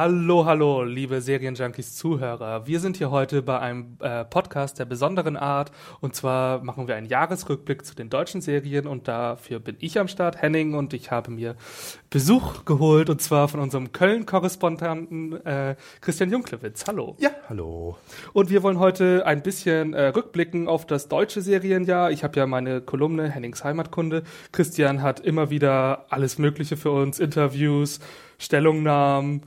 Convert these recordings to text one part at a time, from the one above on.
Hallo, hallo, liebe Serienjunkies-Zuhörer. Wir sind hier heute bei einem äh, Podcast der besonderen Art. Und zwar machen wir einen Jahresrückblick zu den deutschen Serien. Und dafür bin ich am Start, Henning. Und ich habe mir Besuch geholt. Und zwar von unserem Köln-Korrespondenten äh, Christian Junklewitz. Hallo. Ja, hallo. Und wir wollen heute ein bisschen äh, rückblicken auf das deutsche Serienjahr. Ich habe ja meine Kolumne Hennings Heimatkunde. Christian hat immer wieder alles Mögliche für uns, Interviews, Stellungnahmen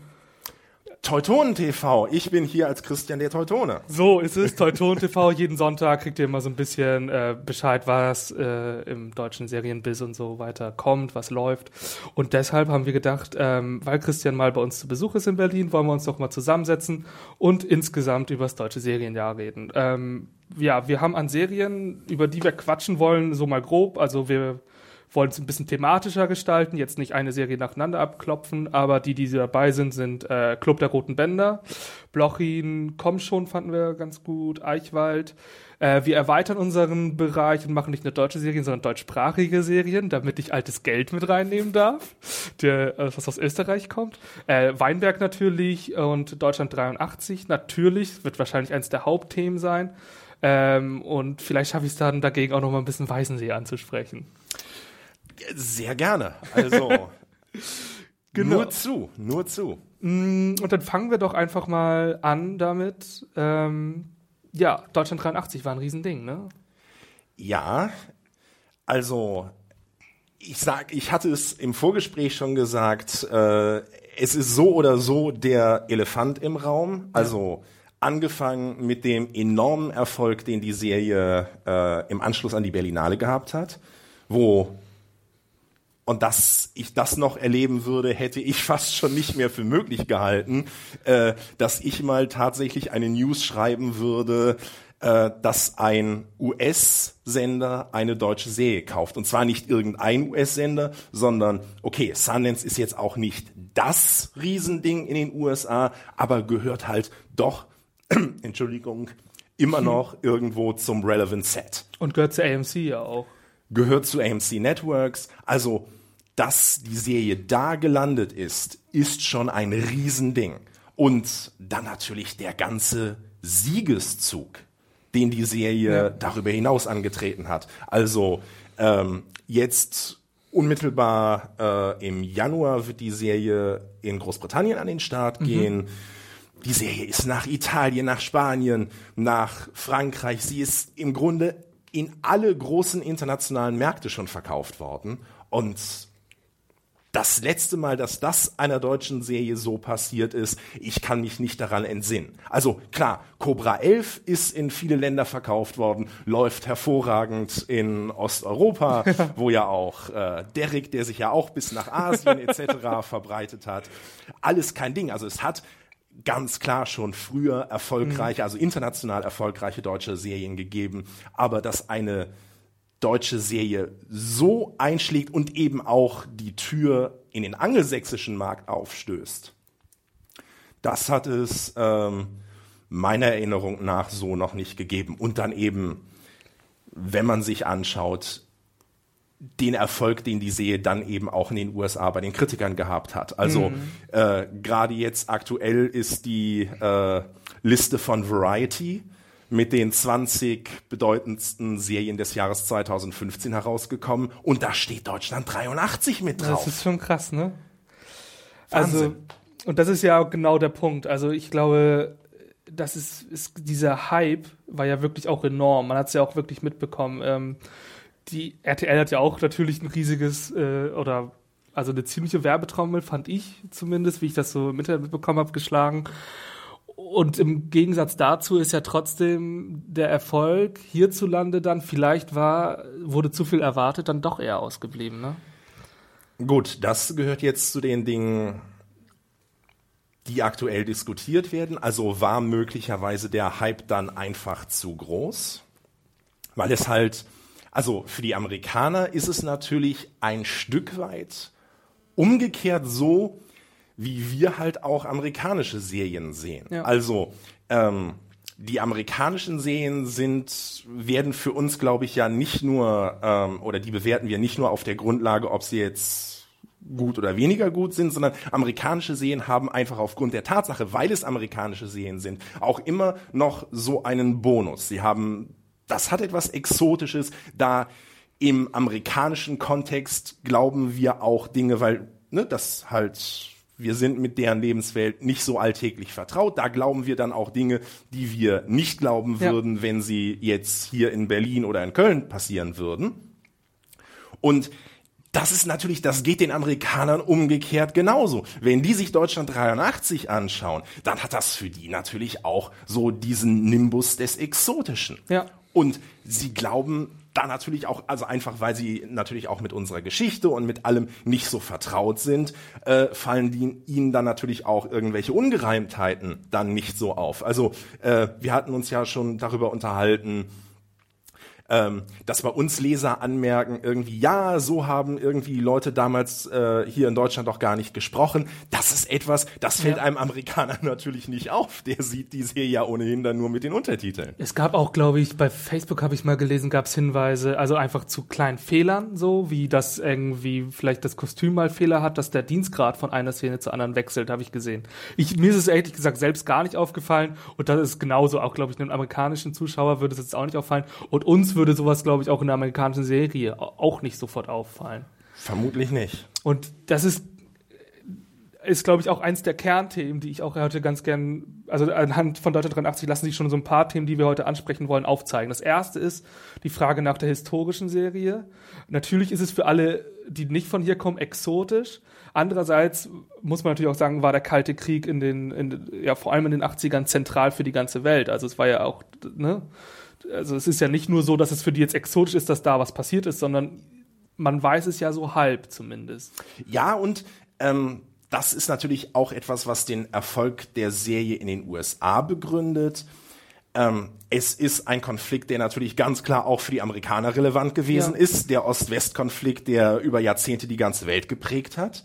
Teutonen TV. Ich bin hier als Christian der Teutone. So ist es. Teutonen TV. Jeden Sonntag kriegt ihr immer so ein bisschen äh, Bescheid, was äh, im deutschen Serienbiz und so weiter kommt, was läuft. Und deshalb haben wir gedacht, ähm, weil Christian mal bei uns zu Besuch ist in Berlin, wollen wir uns doch mal zusammensetzen und insgesamt über das deutsche Serienjahr reden. Ähm, ja, wir haben an Serien, über die wir quatschen wollen, so mal grob. Also wir wollen es ein bisschen thematischer gestalten, jetzt nicht eine Serie nacheinander abklopfen, aber die, die dabei sind, sind äh, Club der Roten Bänder, Blochin, Komm schon fanden wir ganz gut, Eichwald. Äh, wir erweitern unseren Bereich und machen nicht nur deutsche Serien, sondern deutschsprachige Serien, damit ich altes Geld mit reinnehmen darf, der, äh, was aus Österreich kommt. Äh, Weinberg natürlich und Deutschland 83 natürlich, wird wahrscheinlich eines der Hauptthemen sein. Ähm, und vielleicht schaffe ich es dann dagegen auch noch mal ein bisschen Weißensee anzusprechen. Sehr gerne. Also genau. nur zu, nur zu. Mm, und dann fangen wir doch einfach mal an damit. Ähm, ja, Deutschland 83 war ein Riesending, ne? Ja, also ich sag, ich hatte es im Vorgespräch schon gesagt, äh, es ist so oder so der Elefant im Raum. Also angefangen mit dem enormen Erfolg, den die Serie äh, im Anschluss an die Berlinale gehabt hat, wo und dass ich das noch erleben würde, hätte ich fast schon nicht mehr für möglich gehalten, äh, dass ich mal tatsächlich eine News schreiben würde, äh, dass ein US-Sender eine deutsche Serie kauft. Und zwar nicht irgendein US-Sender, sondern, okay, Sundance ist jetzt auch nicht das Riesending in den USA, aber gehört halt doch, Entschuldigung, immer noch irgendwo zum Relevant Set. Und gehört zu AMC ja auch. Gehört zu AMC Networks. Also dass die Serie da gelandet ist, ist schon ein Riesending. Und dann natürlich der ganze Siegeszug, den die Serie ja. darüber hinaus angetreten hat. Also ähm, jetzt unmittelbar äh, im Januar wird die Serie in Großbritannien an den Start mhm. gehen. Die Serie ist nach Italien, nach Spanien, nach Frankreich. Sie ist im Grunde in alle großen internationalen Märkte schon verkauft worden. Und das letzte Mal, dass das einer deutschen Serie so passiert ist, ich kann mich nicht daran entsinnen. Also klar, Cobra 11 ist in viele Länder verkauft worden, läuft hervorragend in Osteuropa, wo ja auch äh, Derrick, der sich ja auch bis nach Asien etc. verbreitet hat. Alles kein Ding. Also es hat ganz klar schon früher erfolgreiche, mhm. also international erfolgreiche deutsche Serien gegeben, aber dass eine deutsche Serie so einschlägt und eben auch die Tür in den angelsächsischen Markt aufstößt. Das hat es ähm, meiner Erinnerung nach so noch nicht gegeben. Und dann eben, wenn man sich anschaut, den Erfolg, den die Serie dann eben auch in den USA bei den Kritikern gehabt hat. Also mhm. äh, gerade jetzt aktuell ist die äh, Liste von Variety mit den 20 bedeutendsten Serien des Jahres 2015 herausgekommen und da steht Deutschland 83 mit drauf. Das ist schon krass, ne? Wahnsinn. Also, und das ist ja genau der Punkt. Also ich glaube, das ist, ist dieser Hype war ja wirklich auch enorm. Man hat es ja auch wirklich mitbekommen. Ähm, die RTL hat ja auch natürlich ein riesiges äh, oder also eine ziemliche Werbetrommel, fand ich zumindest, wie ich das so im Internet mitbekommen habe, geschlagen und im Gegensatz dazu ist ja trotzdem der Erfolg hierzulande dann vielleicht war, wurde zu viel erwartet, dann doch eher ausgeblieben, ne? Gut, das gehört jetzt zu den Dingen, die aktuell diskutiert werden. Also war möglicherweise der Hype dann einfach zu groß, weil es halt, also für die Amerikaner ist es natürlich ein Stück weit umgekehrt so, wie wir halt auch amerikanische Serien sehen. Ja. Also ähm, die amerikanischen Serien sind, werden für uns, glaube ich, ja nicht nur, ähm, oder die bewerten wir nicht nur auf der Grundlage, ob sie jetzt gut oder weniger gut sind, sondern amerikanische Serien haben einfach aufgrund der Tatsache, weil es amerikanische Serien sind, auch immer noch so einen Bonus. Sie haben, das hat etwas Exotisches, da im amerikanischen Kontext glauben wir auch Dinge, weil ne, das halt wir sind mit deren Lebenswelt nicht so alltäglich vertraut. Da glauben wir dann auch Dinge, die wir nicht glauben würden, ja. wenn sie jetzt hier in Berlin oder in Köln passieren würden. Und das ist natürlich, das geht den Amerikanern umgekehrt genauso. Wenn die sich Deutschland 83 anschauen, dann hat das für die natürlich auch so diesen Nimbus des Exotischen. Ja. Und sie glauben da natürlich auch, also einfach weil sie natürlich auch mit unserer Geschichte und mit allem nicht so vertraut sind, äh, fallen die, ihnen dann natürlich auch irgendwelche Ungereimtheiten dann nicht so auf. Also äh, wir hatten uns ja schon darüber unterhalten, ähm, dass bei uns Leser anmerken, irgendwie, ja, so haben irgendwie Leute damals äh, hier in Deutschland doch gar nicht gesprochen. Das ist etwas, das fällt ja. einem Amerikaner natürlich nicht auf. Der sieht die Serie ja ohnehin dann nur mit den Untertiteln. Es gab auch, glaube ich, bei Facebook habe ich mal gelesen, gab es Hinweise, also einfach zu kleinen Fehlern, so wie das irgendwie vielleicht das Kostüm mal Fehler hat, dass der Dienstgrad von einer Szene zur anderen wechselt, habe ich gesehen. Ich, mir ist es ehrlich gesagt selbst gar nicht aufgefallen und das ist genauso auch, glaube ich, einem amerikanischen Zuschauer würde es jetzt auch nicht auffallen und uns würde würde sowas, glaube ich, auch in der amerikanischen Serie auch nicht sofort auffallen. Vermutlich nicht. Und das ist, ist glaube ich, auch eins der Kernthemen, die ich auch heute ganz gern, also anhand von Deutschland 83 lassen sich schon so ein paar Themen, die wir heute ansprechen wollen, aufzeigen. Das erste ist die Frage nach der historischen Serie. Natürlich ist es für alle, die nicht von hier kommen, exotisch. Andererseits muss man natürlich auch sagen, war der Kalte Krieg in den, in, ja, vor allem in den 80ern zentral für die ganze Welt. Also es war ja auch, ne, also es ist ja nicht nur so, dass es für die jetzt exotisch ist, dass da was passiert ist, sondern man weiß es ja so halb zumindest. Ja, und ähm, das ist natürlich auch etwas, was den Erfolg der Serie in den USA begründet. Ähm, es ist ein Konflikt, der natürlich ganz klar auch für die Amerikaner relevant gewesen ja. ist. Der Ost-West-Konflikt, der über Jahrzehnte die ganze Welt geprägt hat.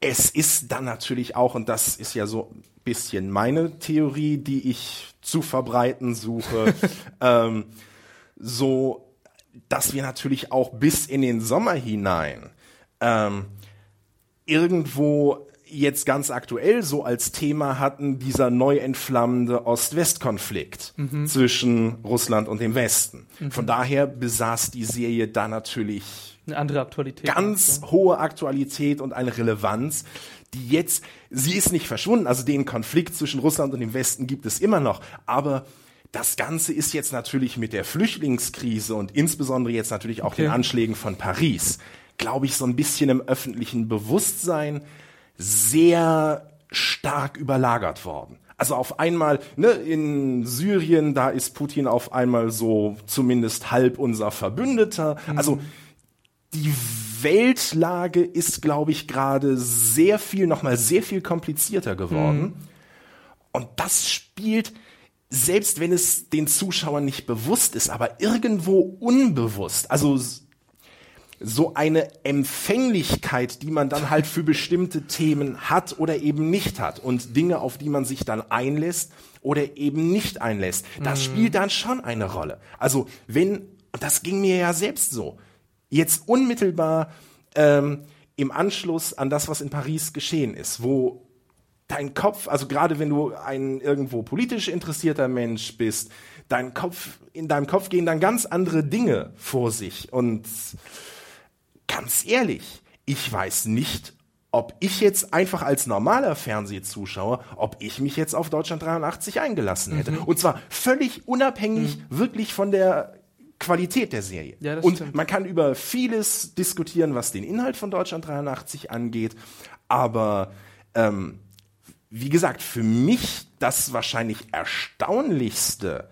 Es ist dann natürlich auch, und das ist ja so ein bisschen meine Theorie, die ich zu verbreiten suche, ähm, so dass wir natürlich auch bis in den Sommer hinein ähm, irgendwo jetzt ganz aktuell so als Thema hatten, dieser neu entflammende Ost-West-Konflikt mhm. zwischen Russland und dem Westen. Mhm. Von daher besaß die Serie da natürlich eine andere Aktualität. Ganz also. hohe Aktualität und eine Relevanz, die jetzt, sie ist nicht verschwunden, also den Konflikt zwischen Russland und dem Westen gibt es immer noch, aber das Ganze ist jetzt natürlich mit der Flüchtlingskrise und insbesondere jetzt natürlich auch okay. den Anschlägen von Paris, glaube ich, so ein bisschen im öffentlichen Bewusstsein sehr stark überlagert worden. Also auf einmal, ne, in Syrien, da ist Putin auf einmal so zumindest halb unser Verbündeter. Mhm. Die Weltlage ist, glaube ich, gerade sehr viel, nochmal sehr viel komplizierter geworden. Mhm. Und das spielt, selbst wenn es den Zuschauern nicht bewusst ist, aber irgendwo unbewusst, also so eine Empfänglichkeit, die man dann halt für bestimmte Themen hat oder eben nicht hat und Dinge, auf die man sich dann einlässt oder eben nicht einlässt, das mhm. spielt dann schon eine Rolle. Also wenn, das ging mir ja selbst so, jetzt unmittelbar ähm, im Anschluss an das, was in Paris geschehen ist, wo dein Kopf, also gerade wenn du ein irgendwo politisch interessierter Mensch bist, dein Kopf, in deinem Kopf gehen dann ganz andere Dinge vor sich. Und ganz ehrlich, ich weiß nicht, ob ich jetzt einfach als normaler Fernsehzuschauer, ob ich mich jetzt auf Deutschland 83 eingelassen hätte. Mhm. Und zwar völlig unabhängig mhm. wirklich von der Qualität der Serie. Ja, und stimmt. man kann über vieles diskutieren, was den Inhalt von Deutschland 83 angeht, aber ähm, wie gesagt, für mich das wahrscheinlich erstaunlichste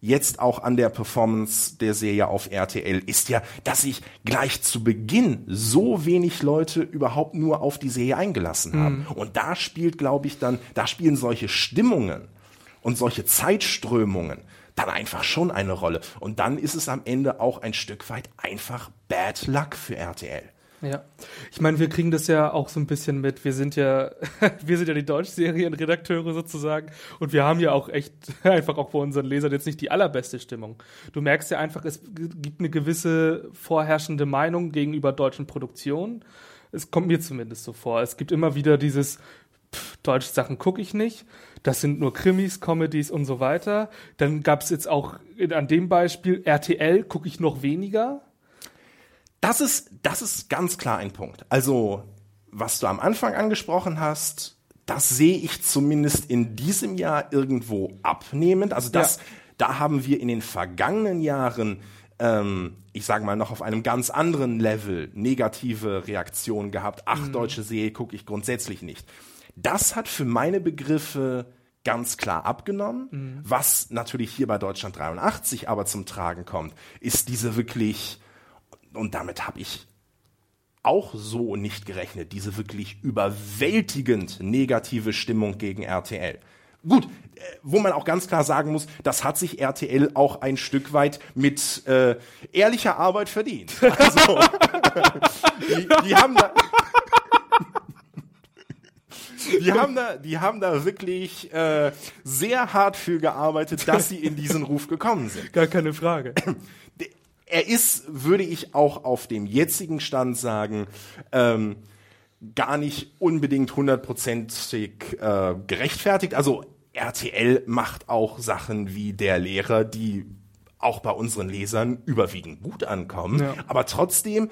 jetzt auch an der Performance der Serie auf RTL ist ja, dass sich gleich zu Beginn so wenig Leute überhaupt nur auf die Serie eingelassen haben. Mhm. Und da spielt, glaube ich, dann, da spielen solche Stimmungen und solche Zeitströmungen dann einfach schon eine Rolle. Und dann ist es am Ende auch ein Stück weit einfach Bad Luck für RTL. Ja. Ich meine, wir kriegen das ja auch so ein bisschen mit. Wir sind ja, wir sind ja die Deutschserienredakteure sozusagen. Und wir haben ja auch echt einfach auch bei unseren Lesern jetzt nicht die allerbeste Stimmung. Du merkst ja einfach, es gibt eine gewisse vorherrschende Meinung gegenüber deutschen Produktionen. Es kommt mir zumindest so vor. Es gibt immer wieder dieses, pff, deutsche Sachen gucke ich nicht. Das sind nur Krimis, Comedies und so weiter. Dann gab es jetzt auch an dem Beispiel RTL gucke ich noch weniger das ist, das ist ganz klar ein Punkt. Also, was du am Anfang angesprochen hast, das sehe ich zumindest in diesem Jahr irgendwo abnehmend. Also das, ja. da haben wir in den vergangenen Jahren, ähm, ich sage mal noch auf einem ganz anderen Level negative Reaktionen gehabt. Ach, mhm. deutsche Serie gucke ich grundsätzlich nicht. Das hat für meine Begriffe ganz klar abgenommen. Mhm. Was natürlich hier bei Deutschland 83 aber zum Tragen kommt, ist diese wirklich und damit habe ich auch so nicht gerechnet, diese wirklich überwältigend negative Stimmung gegen RTL. Gut, äh, wo man auch ganz klar sagen muss, das hat sich RTL auch ein Stück weit mit äh, ehrlicher Arbeit verdient. Also, die, die haben da, die haben da, die haben da wirklich äh, sehr hart für gearbeitet, dass sie in diesen Ruf gekommen sind. Gar keine Frage er ist, würde ich auch auf dem jetzigen Stand sagen, ähm, gar nicht unbedingt hundertprozentig äh, gerechtfertigt. Also RTL macht auch Sachen wie der Lehrer, die auch bei unseren Lesern überwiegend gut ankommen. Ja. Aber trotzdem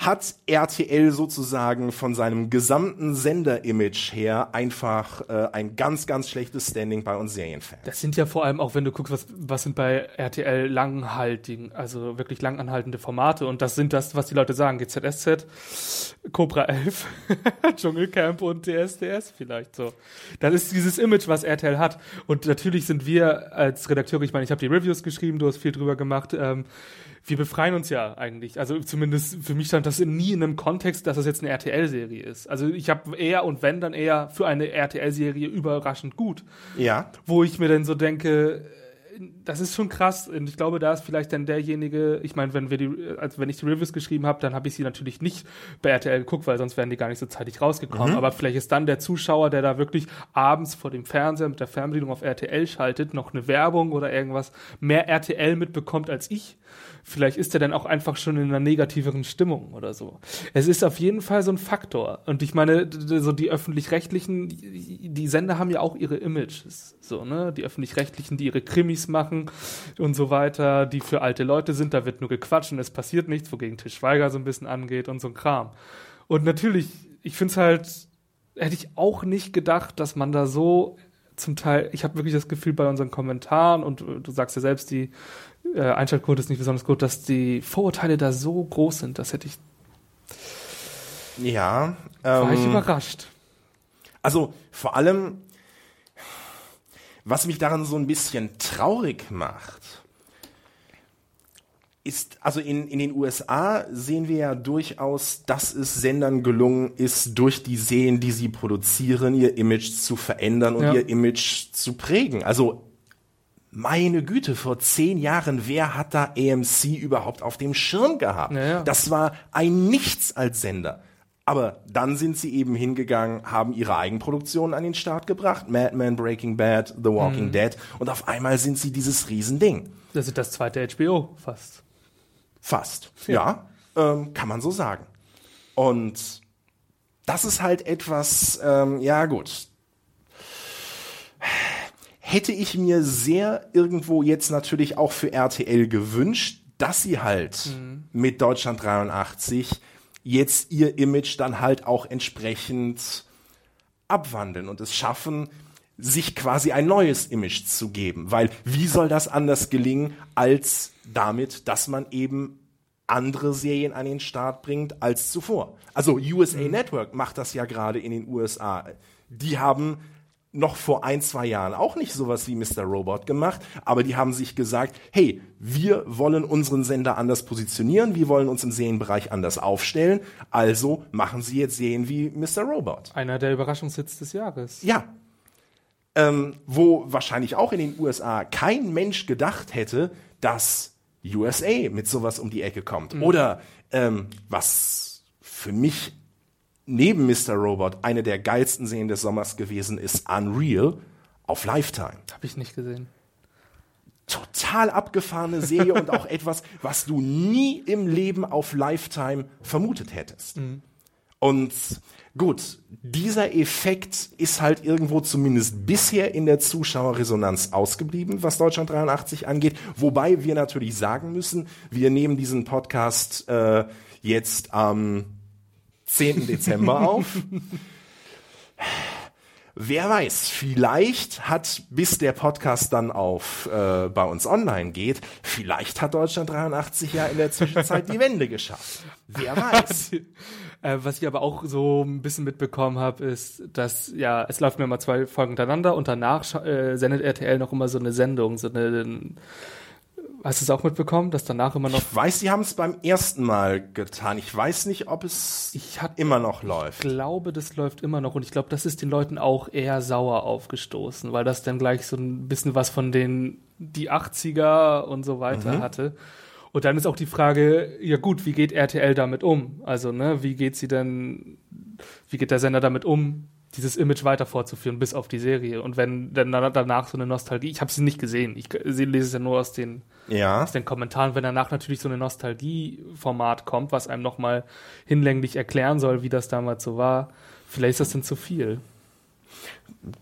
hat RTL sozusagen von seinem gesamten Sender-Image her einfach äh, ein ganz, ganz schlechtes Standing bei uns Serienfans. Das sind ja vor allem auch, wenn du guckst, was, was sind bei RTL langhaltigen, also wirklich langanhaltende Formate und das sind das, was die Leute sagen, GZSZ, Cobra 11, Dschungelcamp und DSDS vielleicht so. Das ist dieses Image, was RTL hat und natürlich sind wir als Redakteure, ich meine, ich habe die Reviews geschrieben, du hast viel drüber gemacht, ähm, wir befreien uns ja eigentlich. Also zumindest für mich stand das nie in einem Kontext, dass das jetzt eine RTL-Serie ist. Also ich habe eher und wenn dann eher für eine RTL-Serie überraschend gut. Ja. Wo ich mir dann so denke, das ist schon krass. Und ich glaube, da ist vielleicht dann derjenige, ich meine, wenn wir die, also wenn ich die Reviews geschrieben habe, dann habe ich sie natürlich nicht bei RTL geguckt, weil sonst wären die gar nicht so zeitig rausgekommen. Mhm. Aber vielleicht ist dann der Zuschauer, der da wirklich abends vor dem Fernseher mit der Fernbedienung auf RTL schaltet, noch eine Werbung oder irgendwas mehr RTL mitbekommt als ich. Vielleicht ist er dann auch einfach schon in einer negativeren Stimmung oder so. Es ist auf jeden Fall so ein Faktor. Und ich meine, so die öffentlich-rechtlichen, die Sender haben ja auch ihre Images, so, ne? Die öffentlich-rechtlichen, die ihre Krimis machen und so weiter, die für alte Leute sind, da wird nur gequatscht und es passiert nichts, wogegen Tisch Schweiger so ein bisschen angeht und so ein Kram. Und natürlich, ich finde es halt, hätte ich auch nicht gedacht, dass man da so zum Teil, ich habe wirklich das Gefühl bei unseren Kommentaren und du sagst ja selbst, die äh, Einschaltquote ist nicht besonders gut, dass die Vorurteile da so groß sind. Das hätte ich. Ja. Ähm, war ich ähm, überrascht. Also vor allem, was mich daran so ein bisschen traurig macht, ist, also in, in den USA sehen wir ja durchaus, dass es Sendern gelungen ist, durch die Serien, die sie produzieren, ihr Image zu verändern und ja. ihr Image zu prägen. Also meine Güte, vor zehn Jahren, wer hat da AMC überhaupt auf dem Schirm gehabt? Ja, Das war ein Nichts als Sender. Aber dann sind sie eben hingegangen, haben ihre Eigenproduktionen an den Start gebracht. Mad Men, Breaking Bad, The Walking mhm. Dead. Und auf einmal sind sie dieses Riesending. Das ist das zweite HBO, fast. Fast, ja. ja ähm, kann man so sagen. Und das ist halt etwas, ähm, ja gut, hätte ich mir sehr irgendwo jetzt natürlich auch für RTL gewünscht, dass sie halt mhm. mit Deutschland 83 jetzt ihr Image dann halt auch entsprechend abwandeln und es schaffen, sich quasi ein neues Image zu geben. Weil wie soll das anders gelingen, als damit, dass man eben andere Serien an den Start bringt als zuvor. Also USA mhm. Network macht das ja gerade in den USA. Die haben noch vor ein, zwei Jahren auch nicht sowas wie Mr. Robot gemacht, aber die haben sich gesagt, hey, wir wollen unseren Sender anders positionieren, wir wollen uns im Serienbereich anders aufstellen, also machen sie jetzt Serien wie Mr. Robot. Einer der Überraschungshits des Jahres. Ja. Ähm, wo wahrscheinlich auch in den USA kein Mensch gedacht hätte, dass USA mit sowas um die Ecke kommt. Mhm. Oder ähm, was für mich neben Mr. Robot eine der geilsten Serien des Sommers gewesen ist Unreal auf Lifetime. Habe ich nicht gesehen. Total abgefahrene Serie und auch etwas, was du nie im Leben auf Lifetime vermutet hättest. Mhm. Und gut, dieser Effekt ist halt irgendwo zumindest bisher in der Zuschauerresonanz ausgeblieben, was Deutschland 83 angeht. Wobei wir natürlich sagen müssen, wir nehmen diesen Podcast äh, jetzt am ähm, 10. Dezember auf. Wer weiß, vielleicht hat, bis der Podcast dann auf äh, bei uns online geht, vielleicht hat Deutschland 83 ja in der Zwischenzeit die Wende geschafft. Wer weiß. Äh, was ich aber auch so ein bisschen mitbekommen habe, ist, dass ja, es läuft mir immer zwei Folgen hintereinander und danach äh, sendet RTL noch immer so eine Sendung, so eine Hast du es auch mitbekommen, dass danach immer noch. Ich weiß, sie haben es beim ersten Mal getan. Ich weiß nicht, ob es ich hat, immer noch läuft. Ich glaube, das läuft immer noch und ich glaube, das ist den Leuten auch eher sauer aufgestoßen, weil das dann gleich so ein bisschen was von den die 80er und so weiter mhm. hatte. Und dann ist auch die Frage, ja gut, wie geht RTL damit um? Also, ne, wie geht sie denn, wie geht der Sender damit um, dieses Image weiter fortzuführen bis auf die Serie. Und wenn dann danach so eine Nostalgie, ich habe sie nicht gesehen, ich lese es ja nur aus den, ja. aus den Kommentaren, wenn danach natürlich so eine Nostalgie-Format kommt, was einem nochmal hinlänglich erklären soll, wie das damals so war, vielleicht ist das dann zu viel.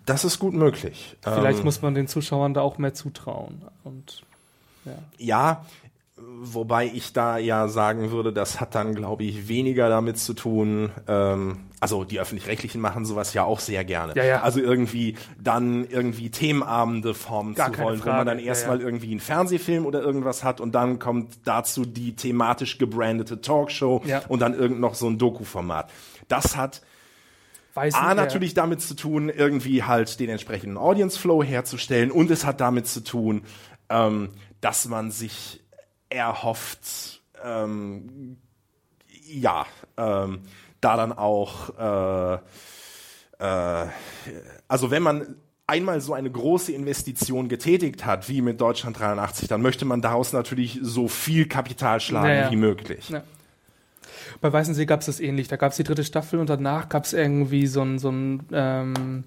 Das ist gut möglich. Vielleicht ähm, muss man den Zuschauern da auch mehr zutrauen. Und ja. ja, Wobei ich da ja sagen würde, das hat dann, glaube ich, weniger damit zu tun. Ähm, also die öffentlich-rechtlichen machen sowas ja auch sehr gerne. Ja, ja. Also irgendwie dann irgendwie Themenabende formen Gar zu wollen, Frage. wo man dann erstmal ja, irgendwie einen Fernsehfilm oder irgendwas hat und dann kommt dazu die thematisch gebrandete Talkshow und dann irgend noch so ein Doku-Format. Das hat Weiß A, natürlich damit zu tun, irgendwie halt den entsprechenden Audience Flow herzustellen und es hat damit zu tun, ähm, dass man sich erhofft, ähm, ja, ähm, da dann auch, äh, äh, also wenn man einmal so eine große Investition getätigt hat, wie mit Deutschland 83, dann möchte man daraus natürlich so viel Kapital schlagen naja. wie möglich. Ja. Bei Weißensee gab es das ähnlich. Da gab es die dritte Staffel und danach gab es irgendwie so ein, so ein ähm,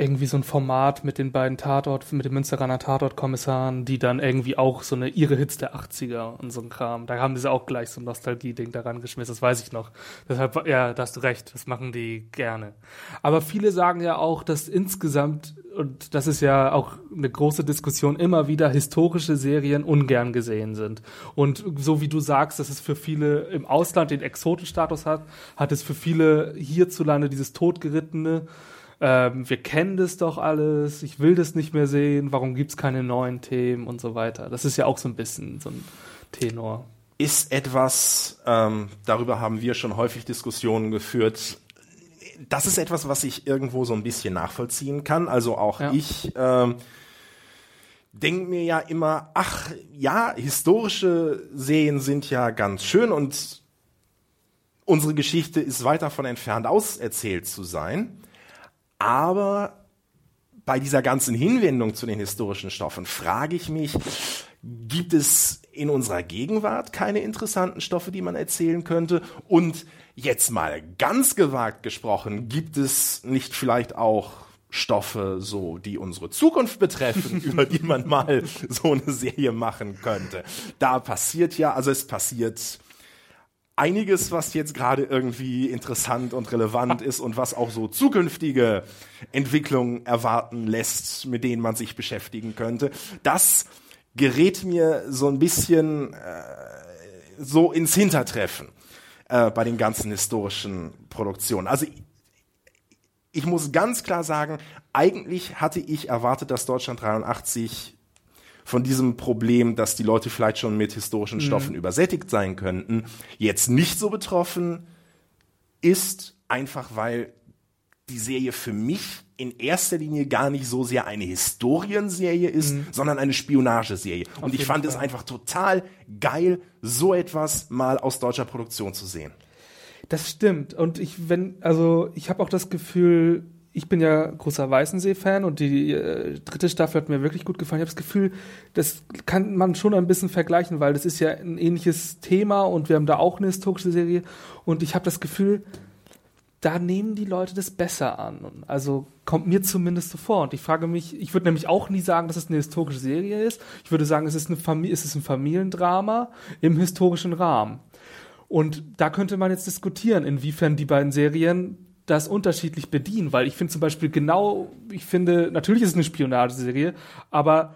irgendwie so ein Format mit den beiden Tatort, mit den Münsteraner Tatortkommissaren, die dann irgendwie auch so eine ihre Hits der 80er und so ein Kram. Da haben sie auch gleich so ein Nostalgie-Ding daran geschmissen, das weiß ich noch. Deshalb, ja, da hast du recht, das machen die gerne. Aber viele sagen ja auch, dass insgesamt, und das ist ja auch eine große Diskussion, immer wieder historische Serien ungern gesehen sind. Und so wie du sagst, dass es für viele im Ausland den Exotenstatus hat, hat es für viele hierzulande dieses Totgerittene, ähm, wir kennen das doch alles, ich will das nicht mehr sehen, warum gibt es keine neuen Themen und so weiter. Das ist ja auch so ein bisschen so ein Tenor. Ist etwas, ähm, darüber haben wir schon häufig Diskussionen geführt, das ist etwas, was ich irgendwo so ein bisschen nachvollziehen kann. Also auch ja. ich ähm, denke mir ja immer, ach ja, historische Serien sind ja ganz schön und unsere Geschichte ist weit davon entfernt, auserzählt zu sein. Aber bei dieser ganzen Hinwendung zu den historischen Stoffen frage ich mich, gibt es in unserer Gegenwart keine interessanten Stoffe, die man erzählen könnte? Und jetzt mal ganz gewagt gesprochen, gibt es nicht vielleicht auch Stoffe, so die unsere Zukunft betreffen, über die man mal so eine Serie machen könnte? Da passiert ja, also es passiert einiges, was jetzt gerade irgendwie interessant und relevant ist und was auch so zukünftige Entwicklungen erwarten lässt, mit denen man sich beschäftigen könnte. Das gerät mir so ein bisschen äh, so ins Hintertreffen äh, bei den ganzen historischen Produktionen. Also ich muss ganz klar sagen, eigentlich hatte ich erwartet, dass Deutschland 83 von diesem Problem, dass die Leute vielleicht schon mit historischen mhm. Stoffen übersättigt sein könnten, jetzt nicht so betroffen ist, einfach weil die Serie für mich in erster Linie gar nicht so sehr eine Historienserie ist, mhm. sondern eine Spionageserie. Auf Und ich fand Fall. es einfach total geil, so etwas mal aus deutscher Produktion zu sehen. Das stimmt. Und ich, wenn, also ich habe auch das Gefühl, ich bin ja großer Weißensee-Fan und die äh, dritte Staffel hat mir wirklich gut gefallen. Ich habe das Gefühl, das kann man schon ein bisschen vergleichen, weil das ist ja ein ähnliches Thema und wir haben da auch eine historische Serie. Und ich habe das Gefühl, da nehmen die Leute das besser an. Also kommt mir zumindest so vor. Und ich frage mich, ich würde nämlich auch nie sagen, dass es eine historische Serie ist. Ich würde sagen, es ist, eine Familie, es ist ein Familiendrama im historischen Rahmen. Und da könnte man jetzt diskutieren, inwiefern die beiden Serien das unterschiedlich bedienen, weil ich finde zum Beispiel genau, ich finde, natürlich ist es eine Spionageserie, aber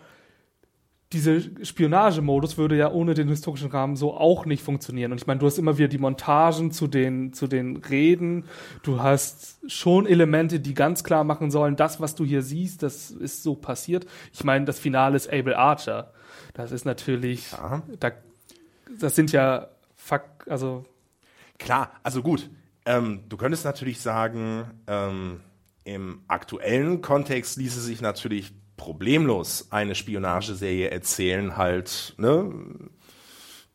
dieser Spionagemodus würde ja ohne den historischen Rahmen so auch nicht funktionieren. Und ich meine, du hast immer wieder die Montagen zu den, zu den Reden. Du hast schon Elemente, die ganz klar machen sollen, das, was du hier siehst, das ist so passiert. Ich meine, das Finale ist Abel Archer. Das ist natürlich, ja. da, das sind ja Fakt, also. Klar, also gut. Ähm, du könntest natürlich sagen, ähm, im aktuellen Kontext ließe sich natürlich problemlos eine Spionageserie erzählen, halt, ne?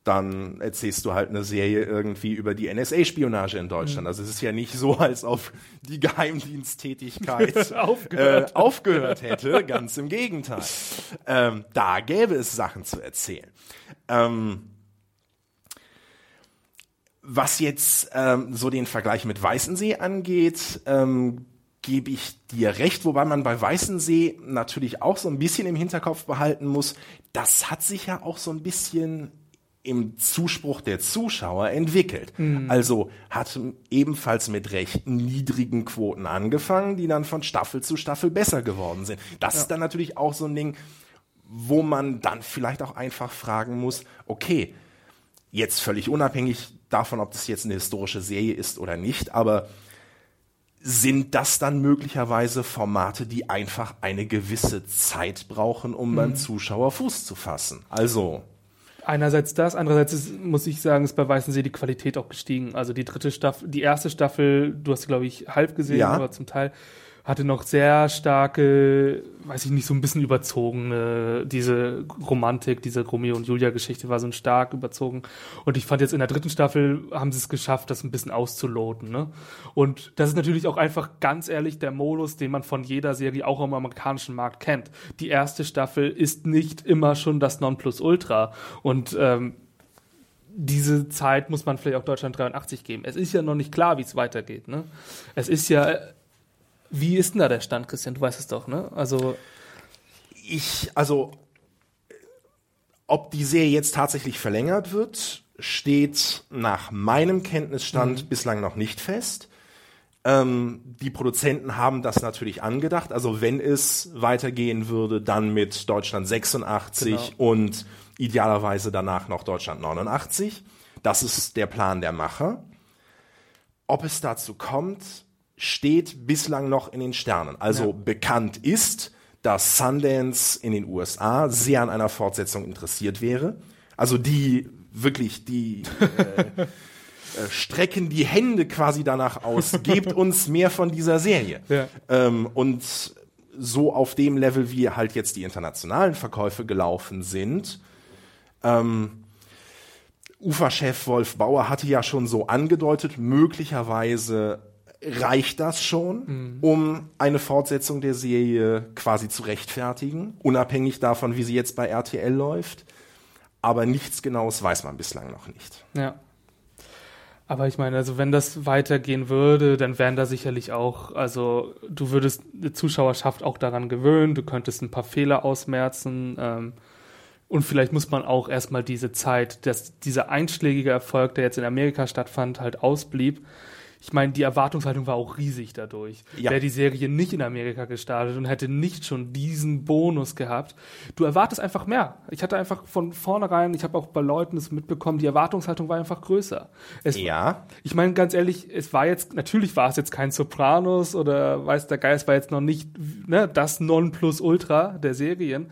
Dann erzählst du halt eine Serie irgendwie über die NSA-Spionage in Deutschland. Mhm. Also es ist ja nicht so, als ob die Geheimdiensttätigkeit aufgehört. Äh, aufgehört. hätte. Ganz im Gegenteil. Ähm, da gäbe es Sachen zu erzählen. Ähm, was jetzt ähm, so den Vergleich mit Weißensee angeht, ähm, gebe ich dir recht, wobei man bei Weißensee natürlich auch so ein bisschen im Hinterkopf behalten muss, das hat sich ja auch so ein bisschen im Zuspruch der Zuschauer entwickelt. Mhm. Also hat ebenfalls mit recht niedrigen Quoten angefangen, die dann von Staffel zu Staffel besser geworden sind. Das ja. ist dann natürlich auch so ein Ding, wo man dann vielleicht auch einfach fragen muss, okay, jetzt völlig unabhängig davon, ob das jetzt eine historische Serie ist oder nicht, aber sind das dann möglicherweise Formate, die einfach eine gewisse Zeit brauchen, um mhm. beim Zuschauer Fuß zu fassen? Also. Einerseits das, andererseits ist, muss ich sagen, ist bei Weißensee die Qualität auch gestiegen. Also die dritte Staffel, die erste Staffel, du hast glaube ich halb gesehen, ja. aber zum Teil hatte noch sehr starke, weiß ich nicht, so ein bisschen überzogene, diese Romantik, diese Romeo und Julia Geschichte war so ein stark überzogen. Und ich fand jetzt in der dritten Staffel haben sie es geschafft, das ein bisschen auszuloten, ne? Und das ist natürlich auch einfach ganz ehrlich der Modus, den man von jeder Serie auch im amerikanischen Markt kennt. Die erste Staffel ist nicht immer schon das Nonplusultra. Und, ähm, diese Zeit muss man vielleicht auch Deutschland 83 geben. Es ist ja noch nicht klar, wie es weitergeht. Ne? Es ist ja wie ist denn da der Stand, Christian? Du weißt es doch, ne? Also. Ich, also, ob die Serie jetzt tatsächlich verlängert wird, steht nach meinem Kenntnisstand mhm. bislang noch nicht fest. Ähm, die Produzenten haben das natürlich angedacht. Also wenn es weitergehen würde, dann mit Deutschland 86 genau. und idealerweise danach noch Deutschland 89. Das ist der Plan der Macher. Ob es dazu kommt, steht bislang noch in den Sternen. Also ja. bekannt ist, dass Sundance in den USA sehr an einer Fortsetzung interessiert wäre. Also die wirklich die äh, äh, strecken die Hände quasi danach aus, gebt uns mehr von dieser Serie. Ja. Ähm, und so auf dem Level, wie halt jetzt die internationalen Verkäufe gelaufen sind. Ähm, Ufa-Chef Wolf Bauer hatte ja schon so angedeutet, möglicherweise reicht das schon, mhm. um eine Fortsetzung der Serie quasi zu rechtfertigen, unabhängig davon, wie sie jetzt bei RTL läuft. Aber nichts Genaues weiß man bislang noch nicht. Ja. Aber ich meine, also wenn das weitergehen würde, dann wären da sicherlich auch, also du würdest die Zuschauerschaft auch daran gewöhnen, du könntest ein paar Fehler ausmerzen. Ähm, und vielleicht muss man auch erstmal diese Zeit, dass dieser einschlägige Erfolg, der jetzt in Amerika stattfand, halt ausblieb ich meine, die Erwartungshaltung war auch riesig dadurch. Ja. Wäre die Serie nicht in Amerika gestartet und hätte nicht schon diesen Bonus gehabt. Du erwartest einfach mehr. Ich hatte einfach von vornherein, ich habe auch bei Leuten das mitbekommen, die Erwartungshaltung war einfach größer. Es, ja. Ich meine, ganz ehrlich, es war jetzt, natürlich war es jetzt kein Sopranos oder weiß der Geist war jetzt noch nicht ne, das Nonplusultra der Serien.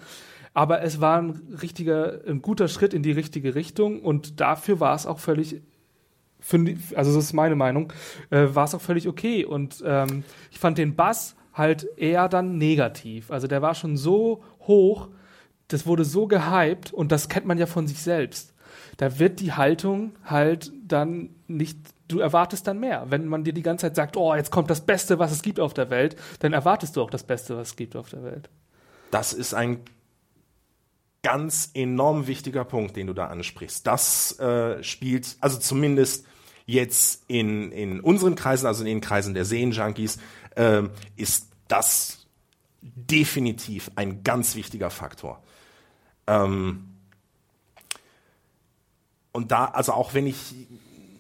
Aber es war ein richtiger, ein guter Schritt in die richtige Richtung und dafür war es auch völlig finde, also das ist meine Meinung, äh, war es auch völlig okay. Und ähm, ich fand den Bass halt eher dann negativ. Also der war schon so hoch, das wurde so gehypt und das kennt man ja von sich selbst. Da wird die Haltung halt dann nicht, du erwartest dann mehr. Wenn man dir die ganze Zeit sagt, oh, jetzt kommt das Beste, was es gibt auf der Welt, dann erwartest du auch das Beste, was es gibt auf der Welt. Das ist ein ganz enorm wichtiger Punkt, den du da ansprichst. Das äh, spielt, also zumindest jetzt in, in unseren Kreisen, also in den Kreisen der Seenjunkies, äh, ist das definitiv ein ganz wichtiger Faktor. Ähm, und da, also auch wenn ich,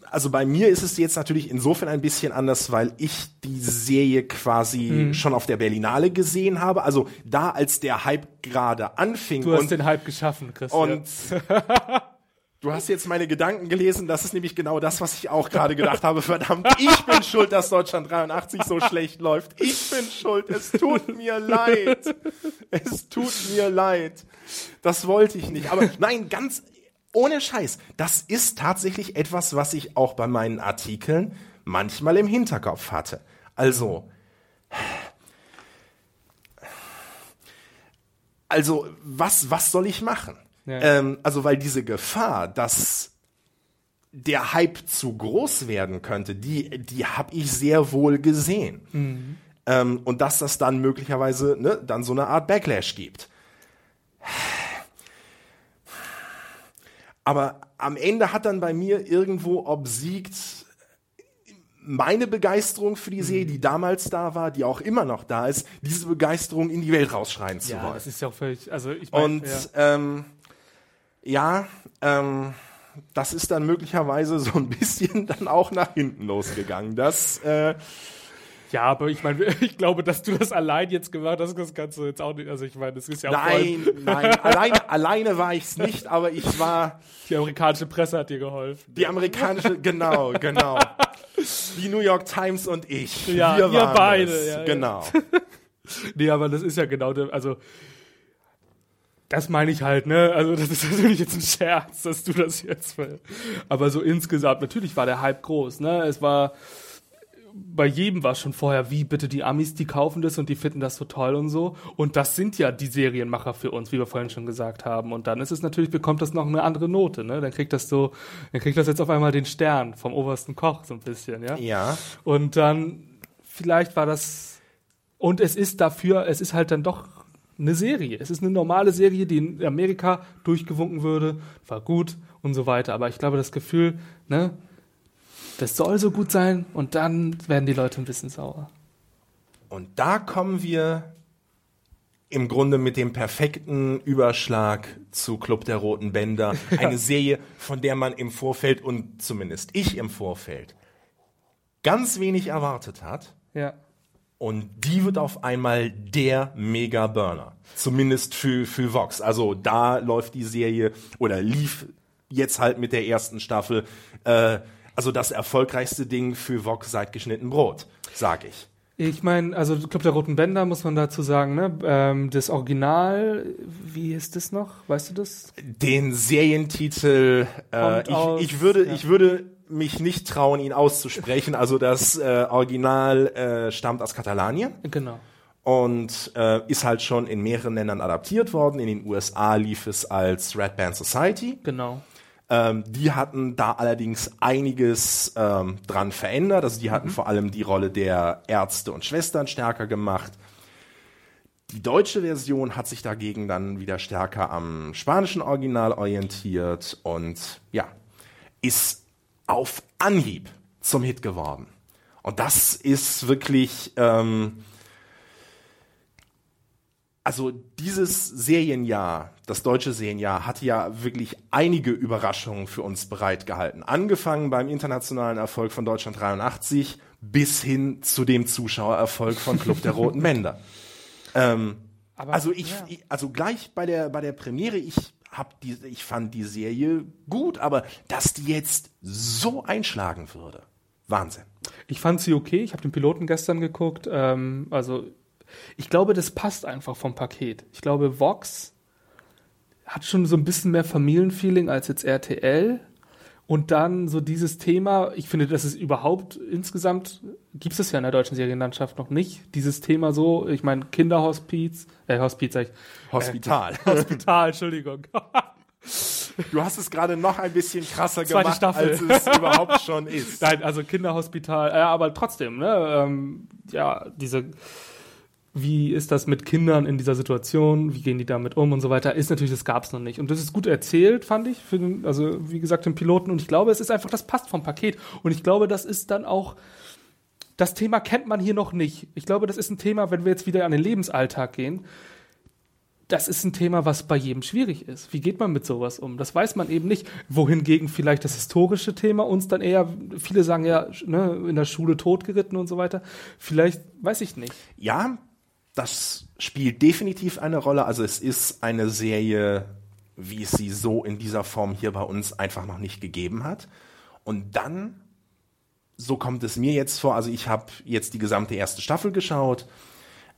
also bei mir ist es jetzt natürlich insofern ein bisschen anders, weil ich die Serie quasi mhm. schon auf der Berlinale gesehen habe. Also da, als der Hype gerade anfing. Du hast den Hype geschaffen, Christian. Und Du hast jetzt meine Gedanken gelesen, das ist nämlich genau das, was ich auch gerade gedacht habe. Verdammt, ich bin schuld, dass Deutschland 83 so schlecht läuft. Ich bin schuld, es tut mir leid. Es tut mir leid. Das wollte ich nicht. Aber nein, ganz ohne Scheiß, das ist tatsächlich etwas, was ich auch bei meinen Artikeln manchmal im Hinterkopf hatte. Also, also was, was soll ich machen? Ja. Ähm, also weil diese Gefahr, dass der Hype zu groß werden könnte, die, die habe ich sehr wohl gesehen. Mhm. Ähm, und dass das dann möglicherweise ne, dann so eine Art Backlash gibt. Aber am Ende hat dann bei mir irgendwo obsiegt meine Begeisterung für die Serie, mhm. die damals da war, die auch immer noch da ist, diese Begeisterung in die Welt rausschreien zu ja, wollen. Das ist ja auch völlig, also ich meine, und ja. ähm, ja, ähm, das ist dann möglicherweise so ein bisschen dann auch nach hinten losgegangen. Das äh, ja, aber ich meine, ich glaube, dass du das allein jetzt gemacht hast, das kannst du jetzt auch nicht. Also ich meine, das ist ja auch Nein, nein, alleine, alleine war ich es nicht, aber ich war. Die amerikanische Presse hat dir geholfen. Die amerikanische, genau, genau. Die New York Times und ich. Ja, wir, wir beide. Ja, genau. Ja. nee, aber das ist ja genau, der, also das meine ich halt, ne? Also das ist natürlich jetzt ein Scherz, dass du das jetzt will. Aber so insgesamt, natürlich war der Hype groß, ne? Es war bei jedem war schon vorher, wie bitte die Amis, die kaufen das und die finden das so toll und so. Und das sind ja die Serienmacher für uns, wie wir vorhin schon gesagt haben. Und dann ist es natürlich, bekommt das noch eine andere Note, ne? Dann kriegt das so, dann kriegt das jetzt auf einmal den Stern vom obersten Koch so ein bisschen, ja? Ja. Und dann, vielleicht war das, und es ist dafür, es ist halt dann doch eine Serie. Es ist eine normale Serie, die in Amerika durchgewunken würde, war gut und so weiter. Aber ich glaube, das Gefühl, ne, das soll so gut sein und dann werden die Leute ein bisschen sauer. Und da kommen wir im Grunde mit dem perfekten Überschlag zu Club der Roten Bänder. Ja. Eine Serie, von der man im Vorfeld und zumindest ich im Vorfeld ganz wenig erwartet hat. Ja. Und die wird auf einmal der Mega-Burner. Zumindest für, für Vox. Also da läuft die Serie oder lief jetzt halt mit der ersten Staffel. Äh, also das erfolgreichste Ding für Vox seit geschnitten Brot, sag ich. Ich meine, also Club der Roten Bänder muss man dazu sagen, ne? Ähm, das Original, wie ist das noch? Weißt du das? Den Serientitel, äh, ich, aus, ich würde, ja. ich würde mich nicht trauen, ihn auszusprechen. Also das äh, Original äh, stammt aus Katalanien. Genau. Und äh, ist halt schon in mehreren Ländern adaptiert worden. In den USA lief es als Red Band Society. Genau. Ähm, die hatten da allerdings einiges ähm, dran verändert. Also die hatten mhm. vor allem die Rolle der Ärzte und Schwestern stärker gemacht. Die deutsche Version hat sich dagegen dann wieder stärker am spanischen Original orientiert und ja, ist auf Anhieb zum Hit geworden. Und das ist wirklich, ähm, also dieses Serienjahr, das deutsche Serienjahr, hat ja wirklich einige Überraschungen für uns bereitgehalten. Angefangen beim internationalen Erfolg von Deutschland 83 bis hin zu dem Zuschauererfolg von Club der Roten Bänder. Ähm, Aber, also ich, ja. ich, also gleich bei der bei der Premiere, ich hab die, ich fand die Serie gut, aber dass die jetzt so einschlagen würde, Wahnsinn. Ich fand sie okay. Ich habe den Piloten gestern geguckt. Ähm, also ich glaube, das passt einfach vom Paket. Ich glaube, Vox hat schon so ein bisschen mehr Familienfeeling als jetzt RTL. Und dann so dieses Thema, ich finde, das ist überhaupt insgesamt gibt es ja in der deutschen Serienlandschaft noch nicht. Dieses Thema so, ich meine, Kinderhospiz, äh, Hospiz sag ich. Hospital. Äh, Hospital, Entschuldigung. Du hast es gerade noch ein bisschen krasser Zweite gemacht, Staffel. als es überhaupt schon ist. Nein, also Kinderhospital, äh, aber trotzdem, ne, ähm, ja, diese, wie ist das mit Kindern in dieser Situation, wie gehen die damit um und so weiter, ist natürlich, das gab's noch nicht. Und das ist gut erzählt, fand ich, für den, also wie gesagt, den Piloten. Und ich glaube, es ist einfach, das passt vom Paket. Und ich glaube, das ist dann auch, das Thema kennt man hier noch nicht. Ich glaube, das ist ein Thema, wenn wir jetzt wieder an den Lebensalltag gehen, das ist ein Thema, was bei jedem schwierig ist. Wie geht man mit sowas um? Das weiß man eben nicht. Wohingegen vielleicht das historische Thema uns dann eher, viele sagen ja, ne, in der Schule totgeritten und so weiter. Vielleicht, weiß ich nicht. Ja, das spielt definitiv eine Rolle. Also es ist eine Serie, wie es sie so in dieser Form hier bei uns einfach noch nicht gegeben hat. Und dann, so kommt es mir jetzt vor, also ich habe jetzt die gesamte erste Staffel geschaut.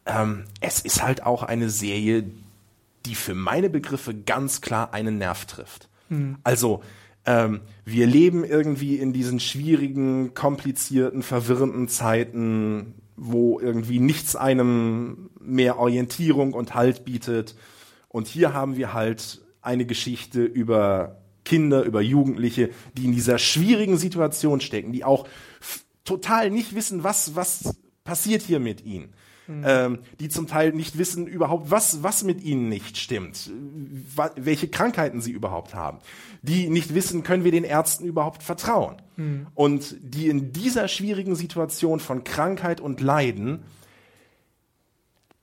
Ähm, es ist halt auch eine Serie, die für meine Begriffe ganz klar einen Nerv trifft. Also ähm, wir leben irgendwie in diesen schwierigen, komplizierten, verwirrenden Zeiten, wo irgendwie nichts einem mehr Orientierung und Halt bietet. Und hier haben wir halt eine Geschichte über Kinder, über Jugendliche, die in dieser schwierigen Situation stecken, die auch total nicht wissen, was, was passiert hier mit ihnen. Ähm, die zum Teil nicht wissen überhaupt, was, was mit ihnen nicht stimmt, welche Krankheiten sie überhaupt haben. Die nicht wissen, können wir den Ärzten überhaupt vertrauen. Und die in dieser schwierigen Situation von Krankheit und Leiden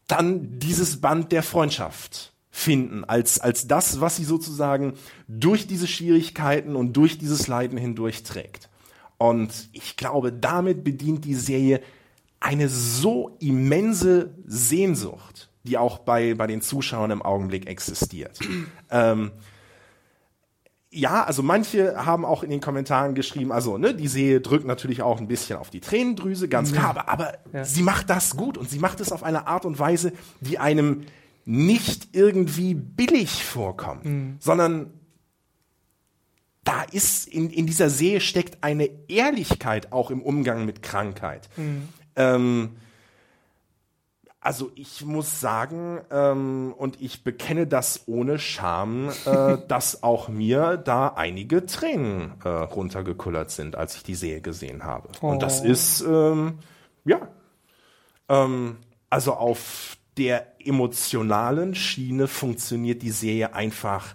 dann dieses Band der Freundschaft finden, als, als das, was sie sozusagen durch diese Schwierigkeiten und durch dieses Leiden hindurch trägt. Und ich glaube, damit bedient die Serie eine so immense Sehnsucht, die auch bei, bei den Zuschauern im Augenblick existiert. ähm, ja, also manche haben auch in den Kommentaren geschrieben, also ne, die Serie drückt natürlich auch ein bisschen auf die Tränendrüse, ganz klar, aber, aber Ja. sie macht das gut und sie macht es auf eine Art und Weise, die einem nicht irgendwie billig vorkommt, sondern da ist in, in dieser Serie steckt eine Ehrlichkeit auch im Umgang mit Krankheit. Ähm, also ich muss sagen, ähm, und ich bekenne das ohne Scham, äh, dass auch mir da einige Tränen äh, runtergekullert sind, als ich die Serie gesehen habe. Und das Oh. ist, ähm, ja, ähm, also auf der emotionalen Schiene funktioniert die Serie einfach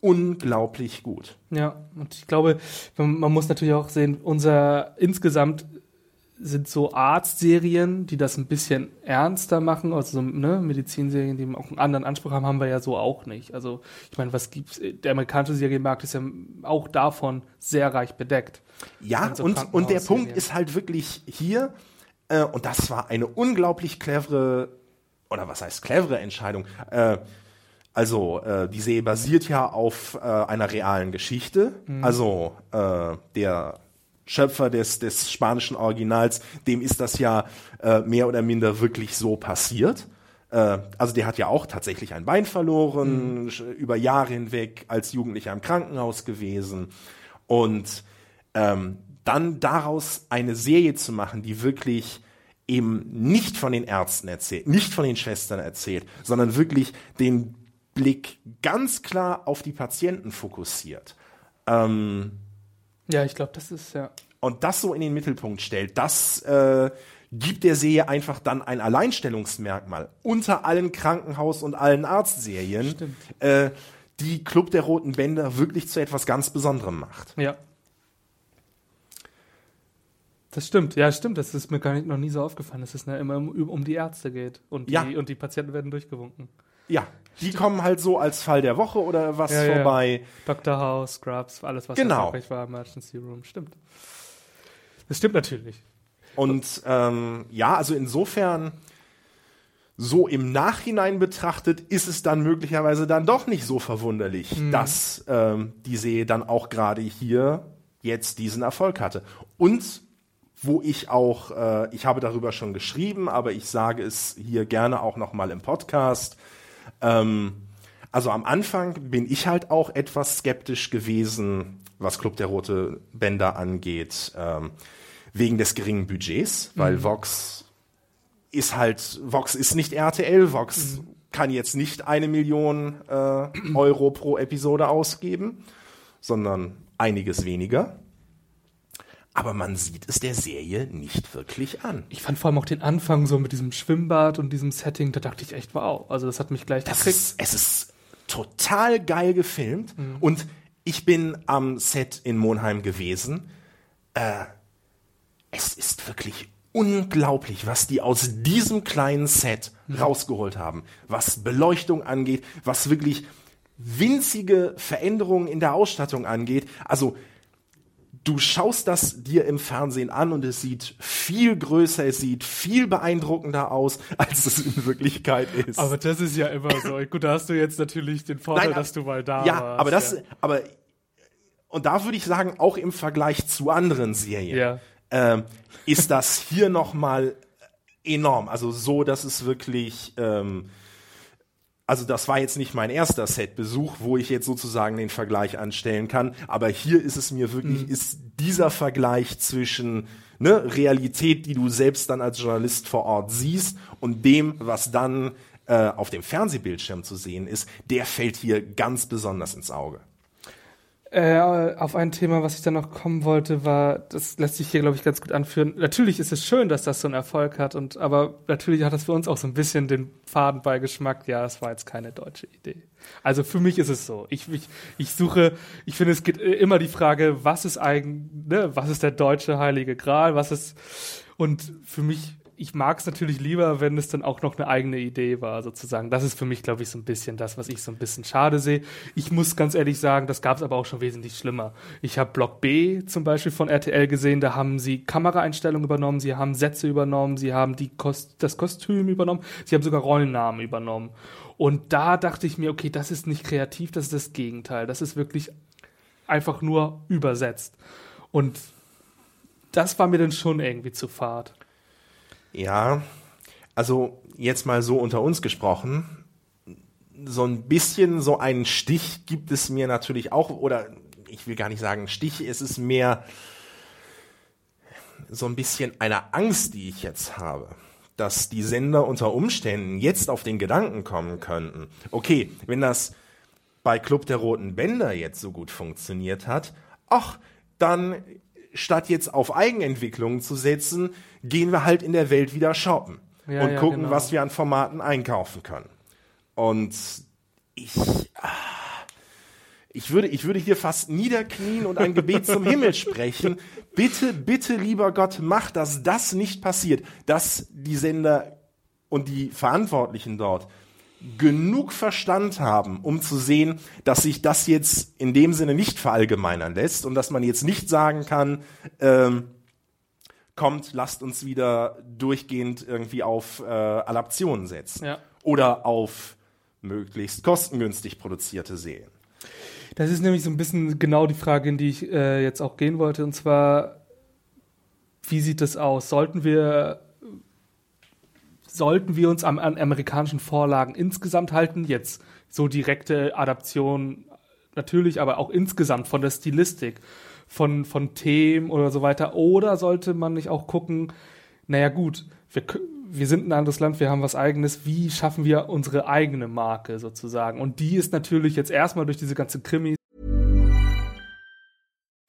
unglaublich gut. Ja, und ich glaube, man muss natürlich auch sehen, unser insgesamt sind so Arztserien, die das ein bisschen ernster machen, also so ne, Medizinserien, die auch einen anderen Anspruch haben, haben wir ja so auch nicht. Also ich meine, was gibt's? Der amerikanische Serienmarkt ist ja auch davon sehr reich bedeckt. Ja, Und so und, und der. Punkt ist halt wirklich hier, äh, und das war eine unglaublich clevere, oder was heißt clevere Entscheidung, äh, also äh, die Serie basiert ja auf äh, einer realen Geschichte, also äh, der Schöpfer des, des spanischen Originals, dem ist das ja äh, mehr oder minder wirklich so passiert. Äh, also der hat ja auch tatsächlich ein Bein verloren, sch- über Jahre hinweg als Jugendlicher im Krankenhaus gewesen. Und ähm, dann daraus eine Serie zu machen, die wirklich eben nicht von den Ärzten erzählt, nicht von den Schwestern erzählt, sondern wirklich den Blick ganz klar auf die Patienten fokussiert. Ähm, Ja, ich glaube, das ist ja. und das so in den Mittelpunkt stellt, das äh, gibt der Serie einfach dann ein Alleinstellungsmerkmal unter allen Krankenhaus- und allen Arztserien, äh, die Club der Roten Bänder wirklich zu etwas ganz Besonderem macht. Ja. Das stimmt, ja, stimmt. Das ist mir gar nicht, noch nie so aufgefallen, dass es ne, immer um, um die Ärzte geht und die, Ja. und die Patienten werden durchgewunken. Ja, die kommen halt so als Fall der Woche oder was Ja, ja. vorbei. Dr. House, Scrubs, alles, was Genau. erfolgreich war, Emergency Room, stimmt. Das stimmt natürlich. Und ähm, ja, also insofern, so im Nachhinein betrachtet, ist es dann möglicherweise dann doch nicht so verwunderlich, dass ähm, die Serie dann auch gerade hier jetzt diesen Erfolg hatte. Und wo ich auch, äh, ich habe darüber schon geschrieben, aber ich sage es hier gerne auch noch mal im Podcast. Ähm, also am Anfang bin ich halt auch etwas skeptisch gewesen, was Club der Rote Bänder angeht. Ähm, wegen des geringen Budgets, weil mhm. Vox ist halt, Vox ist nicht RTL, Vox mhm. kann jetzt nicht eine Million äh, Euro pro Episode ausgeben, sondern einiges weniger. Aber man sieht es der Serie nicht wirklich an. Ich fand vor allem auch den Anfang so mit diesem Schwimmbad und diesem Setting, da dachte ich echt, wow. Also das hat mich gleich das Ist, es ist total geil gefilmt mhm. und ich bin am Set in Monheim gewesen. Äh, es ist wirklich unglaublich, was die aus diesem kleinen Set rausgeholt haben. Was Beleuchtung angeht, was wirklich winzige Veränderungen in der Ausstattung angeht. Also du schaust das dir im Fernsehen an und es sieht viel größer, es sieht viel beeindruckender aus, als es in Wirklichkeit ist. Aber das ist ja immer so. Gut, da hast du jetzt natürlich den Vorteil, Nein, dass du mal da ja, warst. Aber das, ja, aber und da würde ich sagen, auch im Vergleich zu anderen Serien. Ja ähm, ist das hier nochmal enorm. Also so, dass es wirklich, ähm, also das war jetzt nicht mein erster Setbesuch, wo ich jetzt sozusagen den Vergleich anstellen kann, aber hier ist es mir wirklich, mhm. ist dieser Vergleich zwischen ne, Realität, die du selbst dann als Journalist vor Ort siehst und dem, was dann äh, auf dem Fernsehbildschirm zu sehen ist, der fällt hier ganz besonders ins Auge. Äh, auf ein Thema, was ich dann noch kommen wollte, war, das lässt sich hier, glaube ich, ganz gut anführen. Natürlich ist es schön, dass das so einen Erfolg hat, und aber natürlich hat das für uns auch so ein bisschen den Fadenbeigeschmack, ja, es war jetzt keine deutsche Idee. Also für mich ist es so. Ich, ich, ich suche, ich finde, es geht immer die Frage, was ist eigentlich, ne, was ist der deutsche Heilige Gral, was ist, und für mich ich mag es natürlich lieber, wenn es dann auch noch eine eigene Idee war, sozusagen. Das ist für mich, glaube ich, so ein bisschen das, was ich so ein bisschen schade sehe. Ich muss ganz ehrlich sagen, das gab es aber auch schon wesentlich schlimmer. Ich habe Block B zum Beispiel von RTL gesehen, da haben sie Kameraeinstellungen übernommen, sie haben Sätze übernommen, sie haben die Kost das Kostüm übernommen, sie haben sogar Rollennamen übernommen. Und da dachte ich mir, okay, das ist nicht kreativ, das ist das Gegenteil. Das ist wirklich einfach nur übersetzt. Und das war mir dann schon irgendwie zu fad. Ja, also jetzt mal so unter uns gesprochen, so ein bisschen so einen Stich gibt es mir natürlich auch, oder ich will gar nicht sagen Stich, es ist mehr so ein bisschen eine Angst, die ich jetzt habe, dass die Sender unter Umständen jetzt auf den Gedanken kommen könnten, okay, wenn das bei Club der Roten Bänder jetzt so gut funktioniert hat, ach, dann statt jetzt auf Eigenentwicklung zu setzen, gehen wir halt in der Welt wieder shoppen ja, und ja, gucken, genau. was wir an Formaten einkaufen können. Und ich, ah, ich würde, ich würde hier fast niederknien und ein Gebet zum Himmel sprechen. Bitte, bitte, lieber Gott, mach, dass das nicht passiert, dass die Sender und die Verantwortlichen dort genug Verstand haben, um zu sehen, dass sich das jetzt in dem Sinne nicht verallgemeinern lässt und dass man jetzt nicht sagen kann, ähm, kommt, lasst uns wieder durchgehend irgendwie auf äh, Adaptionen setzen ja. oder auf möglichst kostengünstig produzierte Serien. Das ist nämlich so ein bisschen genau die Frage, in die ich äh, jetzt auch gehen wollte, und zwar, wie sieht das aus? Sollten wir sollten wir uns am, an amerikanischen Vorlagen insgesamt halten. Jetzt so direkte Adaption natürlich, aber auch insgesamt von der Stilistik, von, von Themen oder so weiter. Oder sollte man nicht auch gucken, naja gut, wir, wir sind ein anderes Land, wir haben was eigenes, wie schaffen wir unsere eigene Marke sozusagen? Und die ist natürlich jetzt erstmal durch diese ganze Krimis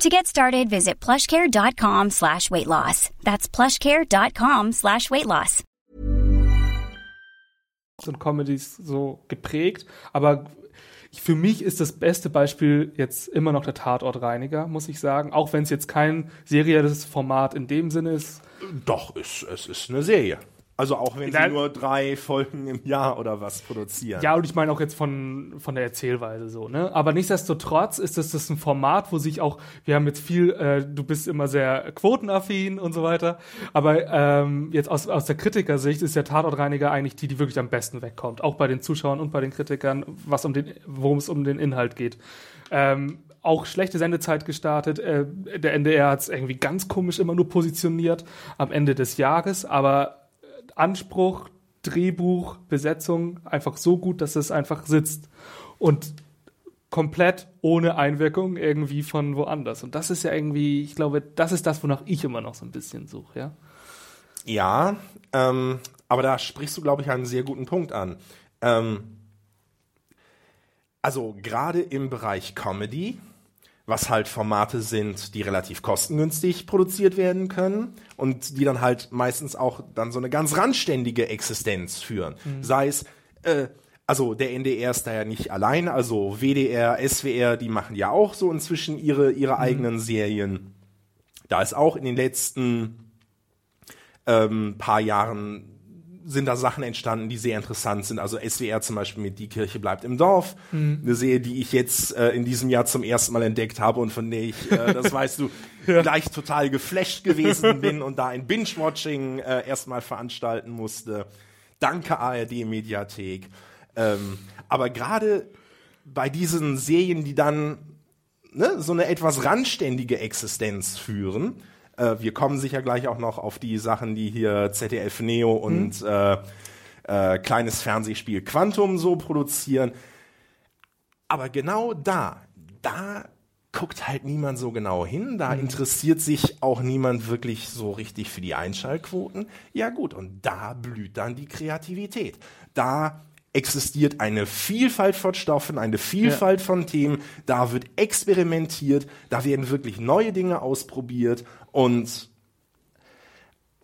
To get started, visit plushcare.com slash weight loss. That's plushcare.com slash weight loss. Und Comedies so geprägt, aber für mich ist das beste Beispiel jetzt immer noch der Tatortreiniger, muss ich sagen. Auch wenn es jetzt kein serielles Format in dem Sinne ist. Doch, es, es ist eine Serie. Also auch wenn sie nur drei Folgen im Jahr oder was produzieren. Ja, und ich meine auch jetzt von, von der Erzählweise so, ne? Aber nichtsdestotrotz ist das, das ein Format, wo sich auch, wir haben jetzt viel, äh, du bist immer sehr quotenaffin und so weiter, aber ähm, jetzt aus, aus der Kritikersicht ist der Tatortreiniger eigentlich die, die wirklich am besten wegkommt. Auch bei den Zuschauern und bei den Kritikern, was um den, worum es um den Inhalt geht. Ähm, auch schlechte Sendezeit gestartet. Äh, der NDR hat es irgendwie ganz komisch immer nur positioniert am Ende des Jahres, aber Anspruch, Drehbuch, Besetzung einfach so gut, dass es einfach sitzt. Und komplett ohne Einwirkung irgendwie von woanders. Und das ist ja irgendwie, ich glaube, das ist das, wonach ich immer noch so ein bisschen suche, ja. Ja, ähm, aber da sprichst du, glaube ich, einen sehr guten Punkt an. Ähm, also gerade im Bereich Comedy, was halt Formate sind, die relativ kostengünstig produziert werden können und die dann halt meistens auch dann so eine ganz randständige Existenz führen. Sei es, äh, also der NDR ist da ja nicht allein, also WDR, SWR, die machen ja auch so inzwischen ihre, ihre eigenen Serien. Da ist auch in den letzten ähm, paar Jahren sind da Sachen entstanden, die sehr interessant sind. Also SWR zum Beispiel mit Die Kirche bleibt im Dorf. Eine Serie, die ich jetzt äh, in diesem Jahr zum ersten Mal entdeckt habe und von der ich, äh, das weißt du, gleich total geflasht gewesen bin und da ein Binge-Watching äh, erstmal veranstalten musste. Danke ARD-Mediathek. Ähm, aber gerade bei diesen Serien, die dann ne, so eine etwas randständige Existenz führen. Äh, wir kommen sicher gleich auch noch auf die Sachen, die hier ZDF Neo und äh, äh, kleines Fernsehspiel Quantum so produzieren. Aber genau da, da guckt halt niemand so genau hin, da interessiert sich auch niemand wirklich so richtig für die Einschaltquoten. Ja gut, und da blüht dann die Kreativität. Da existiert eine Vielfalt von Stoffen, eine Vielfalt von Themen, da wird experimentiert, da werden wirklich neue Dinge ausprobiert und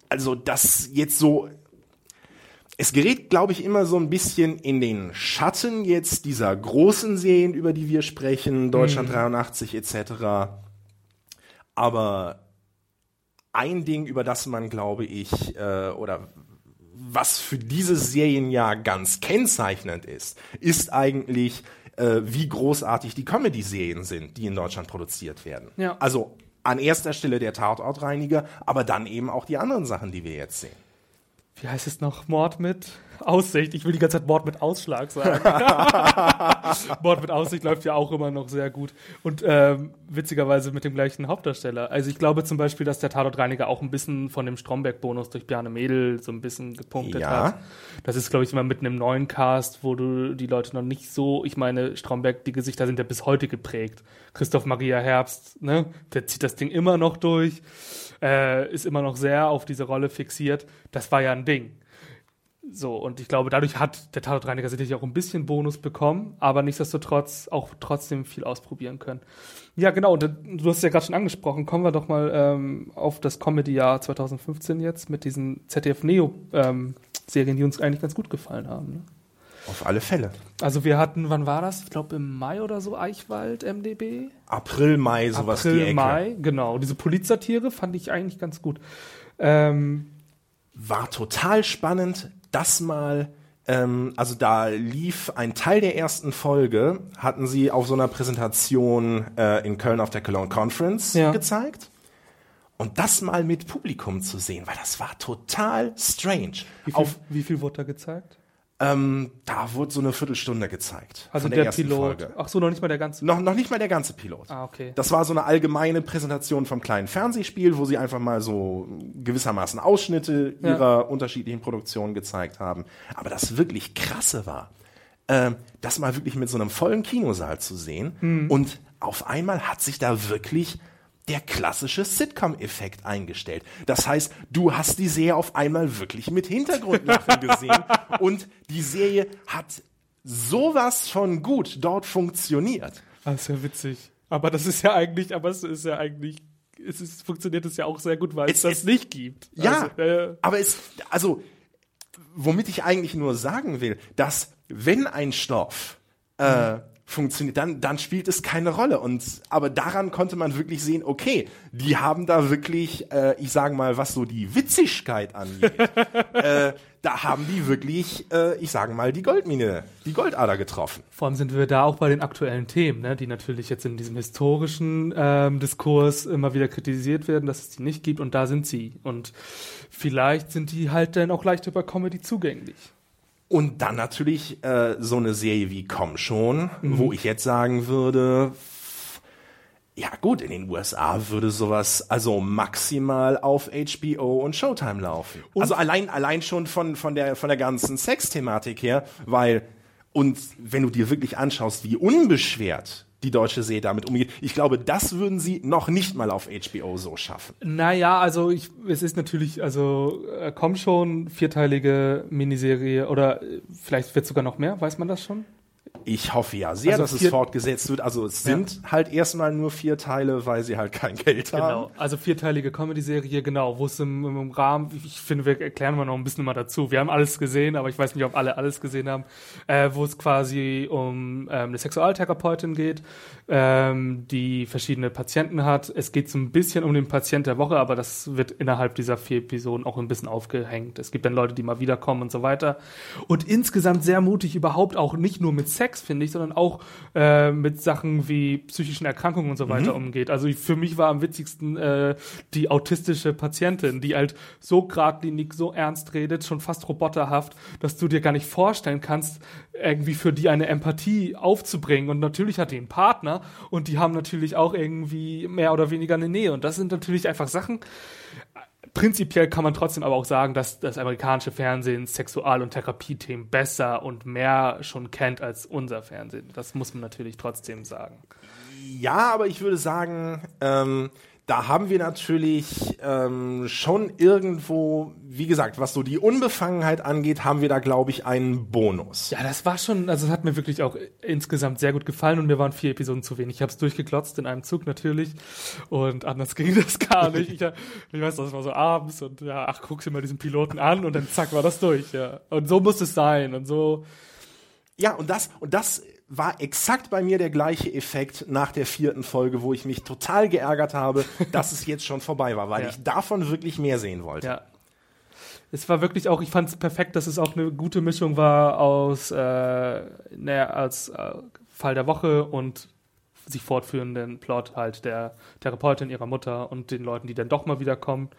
also das jetzt so es gerät, glaube ich, immer so ein bisschen in den Schatten jetzt dieser großen Serien, über die wir sprechen, Deutschland 83 etc. Aber ein Ding, über das man, glaube ich, äh, oder was für dieses Serienjahr ganz kennzeichnend ist, ist eigentlich, äh, wie großartig die Comedy-Serien sind, die in Deutschland produziert werden. Ja. Also an erster Stelle der Tatortreiniger, aber dann eben auch die anderen Sachen, die wir jetzt sehen. Wie heißt es noch? Mord mit Aussicht. Ich will die ganze Zeit Mord mit Ausschlag sagen. Mord mit Aussicht läuft ja auch immer noch sehr gut. Und ähm, witzigerweise mit dem gleichen Hauptdarsteller. Also ich glaube zum Beispiel, dass der Tatortreiniger auch ein bisschen von dem Stromberg-Bonus durch Bjarne Mädel so ein bisschen gepunktet Ja. hat. Das ist, glaube ich, immer mit einem neuen Cast, wo du die Leute noch nicht so, ich meine, Stromberg, die Gesichter sind ja bis heute geprägt. Christoph Maria Herbst, ne, der zieht das Ding immer noch durch, äh, ist immer noch sehr auf diese Rolle fixiert. Das war ja ein Ding. So, und ich glaube, dadurch hat der Tatortreiniger sicherlich auch ein bisschen Bonus bekommen, aber nichtsdestotrotz auch trotzdem viel ausprobieren können. Ja, genau, du hast es ja gerade schon angesprochen, kommen wir doch mal ähm, auf das Comedy-Jahr 2015 jetzt mit diesen ZDF-Neo-Serien, die uns eigentlich ganz gut gefallen haben. Ne? Auf alle Fälle. Also wir hatten, wann war das? Ich glaube im Mai oder so, Eichwald, MDB? April, Mai, sowas die April, Ecke. Mai, genau. Diese Polizsatire fand ich eigentlich ganz gut. Ähm, war total spannend, das mal, ähm, also da lief ein Teil der ersten Folge, hatten sie auf so einer Präsentation äh, in Köln auf der Cologne Conference Ja. gezeigt. Und das mal mit Publikum zu sehen, weil das war total strange. wie, viel, Auf, wie viel wurde da gezeigt? Ähm, da wurde so eine Viertelstunde gezeigt. Also der, ersten Pilot. Folge. Ach so, noch nicht mal der ganze. Noch, noch nicht mal der ganze Pilot. Ah, okay. Das war so eine allgemeine Präsentation vom kleinen Fernsehspiel, wo sie einfach mal so gewissermaßen Ausschnitte Ja. ihrer unterschiedlichen Produktionen gezeigt haben. Aber das wirklich krasse war, ähm, das mal wirklich mit so einem vollen Kinosaal zu sehen. Hm. Und auf einmal hat sich da wirklich der klassische Sitcom-Effekt eingestellt. Das heißt, du hast die Serie auf einmal wirklich mit Hintergrundlachen gesehen und die Serie hat sowas von gut dort funktioniert. Das ist ja witzig. Aber das ist ja eigentlich, aber es ist ja eigentlich, es ist, funktioniert es ja auch sehr gut, weil es, Es das ist- nicht gibt. Ja, Also, äh, aber es, also, womit ich eigentlich nur sagen will, dass wenn ein Stoff äh, funktioniert, dann, dann spielt es keine Rolle. Und aber daran konnte man wirklich sehen, okay, die haben da wirklich, äh, ich sage mal, was so die Witzigkeit angeht, äh, da haben die wirklich, äh, ich sage mal, die Goldmine, die Goldader getroffen. Vor allem sind wir da auch bei den aktuellen Themen, ne, die natürlich jetzt in diesem historischen ähm, Diskurs immer wieder kritisiert werden, dass es die nicht gibt und da sind sie. Und vielleicht sind die halt dann auch leichter bei Comedy zugänglich. Und dann natürlich äh, so eine Serie wie Komm schon, mhm. wo ich jetzt sagen würde, ja gut, in den USA würde sowas also maximal auf HBO und Showtime laufen. Und also allein allein schon von von der von der ganzen Sexthematik her, weil und wenn du dir wirklich anschaust, wie unbeschwert die deutsche See damit umgeht. Ich glaube, das würden sie noch nicht mal auf HBO so schaffen. Naja, also ich, es ist natürlich, also äh, kommt schon vierteilige Miniserie oder äh, vielleicht wird sogar noch mehr, weiß man das schon? Ich hoffe ja sehr, also dass es fortgesetzt wird. Also es sind ja. halt erstmal nur vier Teile, weil sie halt kein Geld genau. haben. Also vierteilige Comedy-Serie, genau, wo es im, im, Rahmen, ich finde, wir erklären mal noch ein bisschen mal dazu. Wir haben alles gesehen, aber ich weiß nicht, ob alle alles gesehen haben, äh, wo es quasi um ähm, eine Sexualtherapeutin geht, ähm, die verschiedene Patienten hat. Es geht so ein bisschen um den Patient der Woche, aber das wird innerhalb dieser vier Episoden auch ein bisschen aufgehängt. Es gibt dann Leute, die mal wiederkommen und so weiter. Und insgesamt sehr mutig überhaupt auch nicht nur mit Sex, finde ich, sondern auch äh, mit Sachen wie psychischen Erkrankungen und so weiter mhm. umgeht. Also für mich war am witzigsten äh, die autistische Patientin, die halt so geradlinig, so ernst redet, schon fast roboterhaft, dass du dir gar nicht vorstellen kannst, irgendwie für die eine Empathie aufzubringen. Und natürlich hat die einen Partner und die haben natürlich auch irgendwie mehr oder weniger eine Nähe. Und das sind natürlich einfach Sachen, prinzipiell kann man trotzdem aber auch sagen, dass das amerikanische Fernsehen Sexual- und Therapiethemen besser und mehr schon kennt als unser Fernsehen. Das muss man natürlich trotzdem sagen. Ja, aber ich würde sagen, ähm, da haben wir natürlich ähm, schon irgendwo, wie gesagt, was so die Unbefangenheit angeht, haben wir da, glaube ich, einen Bonus. Ja, das war schon, also es hat mir wirklich auch insgesamt sehr gut gefallen und mir waren vier Episoden zu wenig. Ich habe es durchgeklotzt in einem Zug natürlich und anders ging das gar nicht. Ich, ich weiß, das war so abends und ja, ach, guck dir mal diesen Piloten an und dann zack, war das durch, ja. Und so muss es sein und so. Ja, und das, und das war exakt bei mir der gleiche Effekt nach der vierten Folge, wo ich mich total geärgert habe, dass es jetzt schon vorbei war, weil ja. ich davon wirklich mehr sehen wollte. Ja. Es war wirklich auch, ich fand es perfekt, dass es auch eine gute Mischung war aus, äh, naja, als äh, Fall der Woche und sich fortführenden Plot halt der Therapeutin, ihrer Mutter und den Leuten, die dann doch mal wiederkommen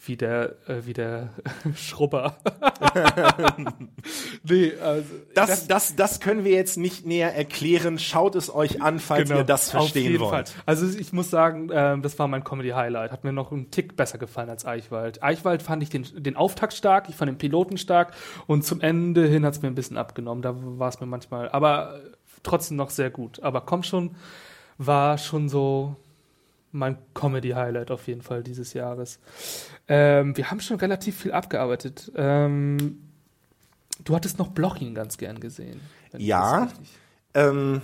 wie der, äh, wie der Schrubber. nee, also, das, das, das, das können wir jetzt nicht näher erklären. Schaut es euch an, falls genau, ihr das verstehen wollt. Fall. Also ich muss sagen, äh, das war mein Comedy-Highlight. Hat mir noch einen Tick besser gefallen als Eichwald. Eichwald fand ich den, den Auftakt stark, ich fand den Piloten stark und zum Ende hin hat es mir ein bisschen abgenommen. Da war es mir manchmal, aber trotzdem noch sehr gut. Aber komm schon, war schon so mein Comedy-Highlight auf jeden Fall dieses Jahres. Ähm, wir haben schon relativ viel abgearbeitet. Ähm, du hattest noch Blochin ganz gern gesehen. Ja. Ähm,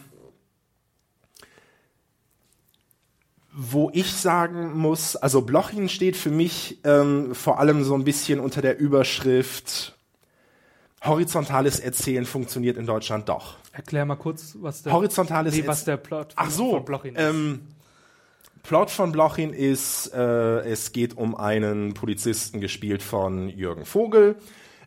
wo ich sagen muss, also Blochin steht für mich ähm, vor allem so ein bisschen unter der Überschrift horizontales Erzählen funktioniert in Deutschland doch. Erklär mal kurz, was der, horizontales nee, was der Plot Ach so, von Blochin ist. Ähm, Plot von Blochin ist, äh, es geht um einen Polizisten, gespielt von Jürgen Vogel,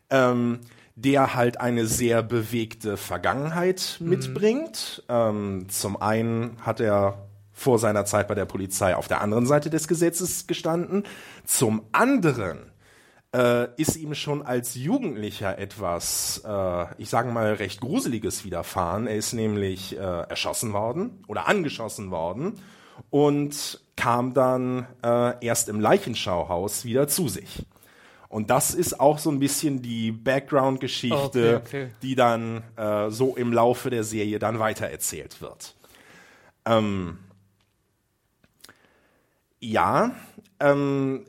ähm, der halt eine sehr bewegte Vergangenheit mhm. mitbringt. Ähm, zum einen hat er vor seiner Zeit bei der Polizei auf der anderen Seite des Gesetzes gestanden. Zum anderen äh, ist ihm schon als Jugendlicher etwas, äh, ich sage mal, recht Gruseliges widerfahren. Er ist nämlich äh, erschossen worden oder angeschossen worden und kam dann äh, erst im Leichenschauhaus wieder zu sich. Und das ist auch so ein bisschen die Background-Geschichte, okay, okay. die dann äh, so im Laufe der Serie dann weitererzählt wird. Ähm, ja, ähm,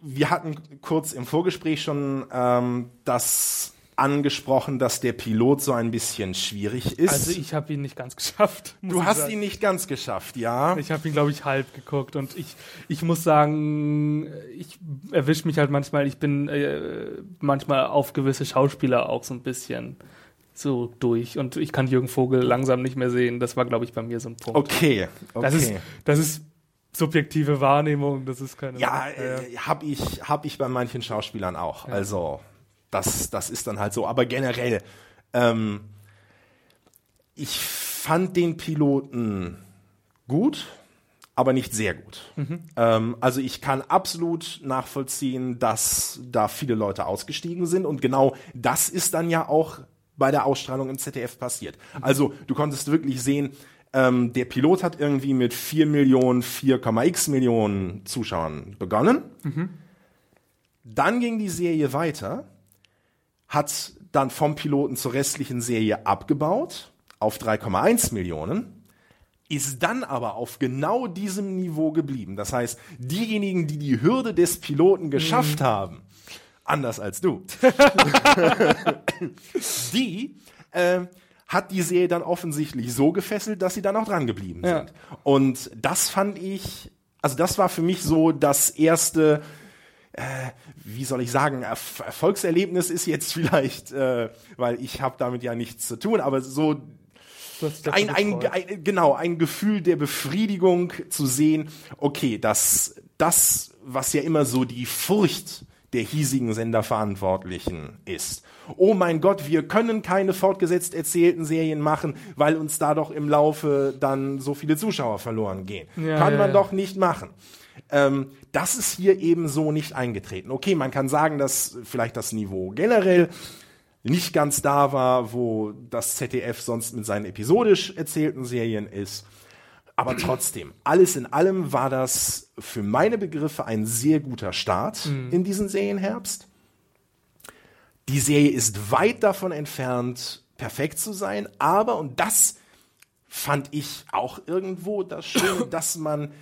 wir hatten kurz im Vorgespräch schon ähm, das angesprochen, dass der Pilot so ein bisschen schwierig ist. Also ich habe ihn nicht ganz geschafft. Du hast sagen. ihn nicht ganz geschafft, ja. Ich habe ihn, glaube ich, halb geguckt und ich, ich muss sagen, ich erwische mich halt manchmal, ich bin äh, manchmal auf gewisse Schauspieler auch so ein bisschen so durch und ich kann Jürgen Vogel langsam nicht mehr sehen. Das war, glaube ich, bei mir so ein Punkt. Okay, okay. Das ist, das ist subjektive Wahrnehmung, das ist keine. Ja, äh, habe ich, hab ich bei manchen Schauspielern auch. Ja. Also, das, das ist dann halt so. Aber generell, ähm, ich fand den Piloten gut, aber nicht sehr gut. Mhm. Ähm, also ich kann absolut nachvollziehen, dass da viele Leute ausgestiegen sind und genau das ist dann ja auch bei der Ausstrahlung im ZDF passiert. Mhm. Also du konntest wirklich sehen, ähm, der Pilot hat irgendwie mit 4 Millionen, 4,x Millionen Zuschauern begonnen. Mhm. Dann ging die Serie weiter, hat dann vom Piloten zur restlichen Serie abgebaut auf 3,1 Millionen, ist dann aber auf genau diesem Niveau geblieben. Das heißt, diejenigen, die die Hürde des Piloten geschafft mhm. haben, anders als du, die äh, hat die Serie dann offensichtlich so gefesselt, dass sie dann auch dran geblieben sind. Ja. Und das fand ich, also das war für mich so das erste, äh, wie soll ich sagen, Erf Erfolgserlebnis ist jetzt vielleicht, äh, weil ich habe damit ja nichts zu tun, aber so ein, ein, ein, genau, ein Gefühl der Befriedigung zu sehen, okay, dass das, was ja immer so die Furcht der hiesigen Senderverantwortlichen ist. Oh mein Gott, wir können keine fortgesetzt erzählten Serien machen, weil uns da doch im Laufe dann so viele Zuschauer verloren gehen. Ja, kann ja, man ja. doch nicht machen. Ähm, das ist hier eben so nicht eingetreten. Okay, man kann sagen, dass vielleicht das Niveau generell nicht ganz da war, wo das ZDF sonst mit seinen episodisch erzählten Serien ist. Aber trotzdem, alles in allem war das für meine Begriffe ein sehr guter Start mhm. in diesen Serienherbst. Die Serie ist weit davon entfernt, perfekt zu sein, aber, und das fand ich auch irgendwo das Schöne, dass man,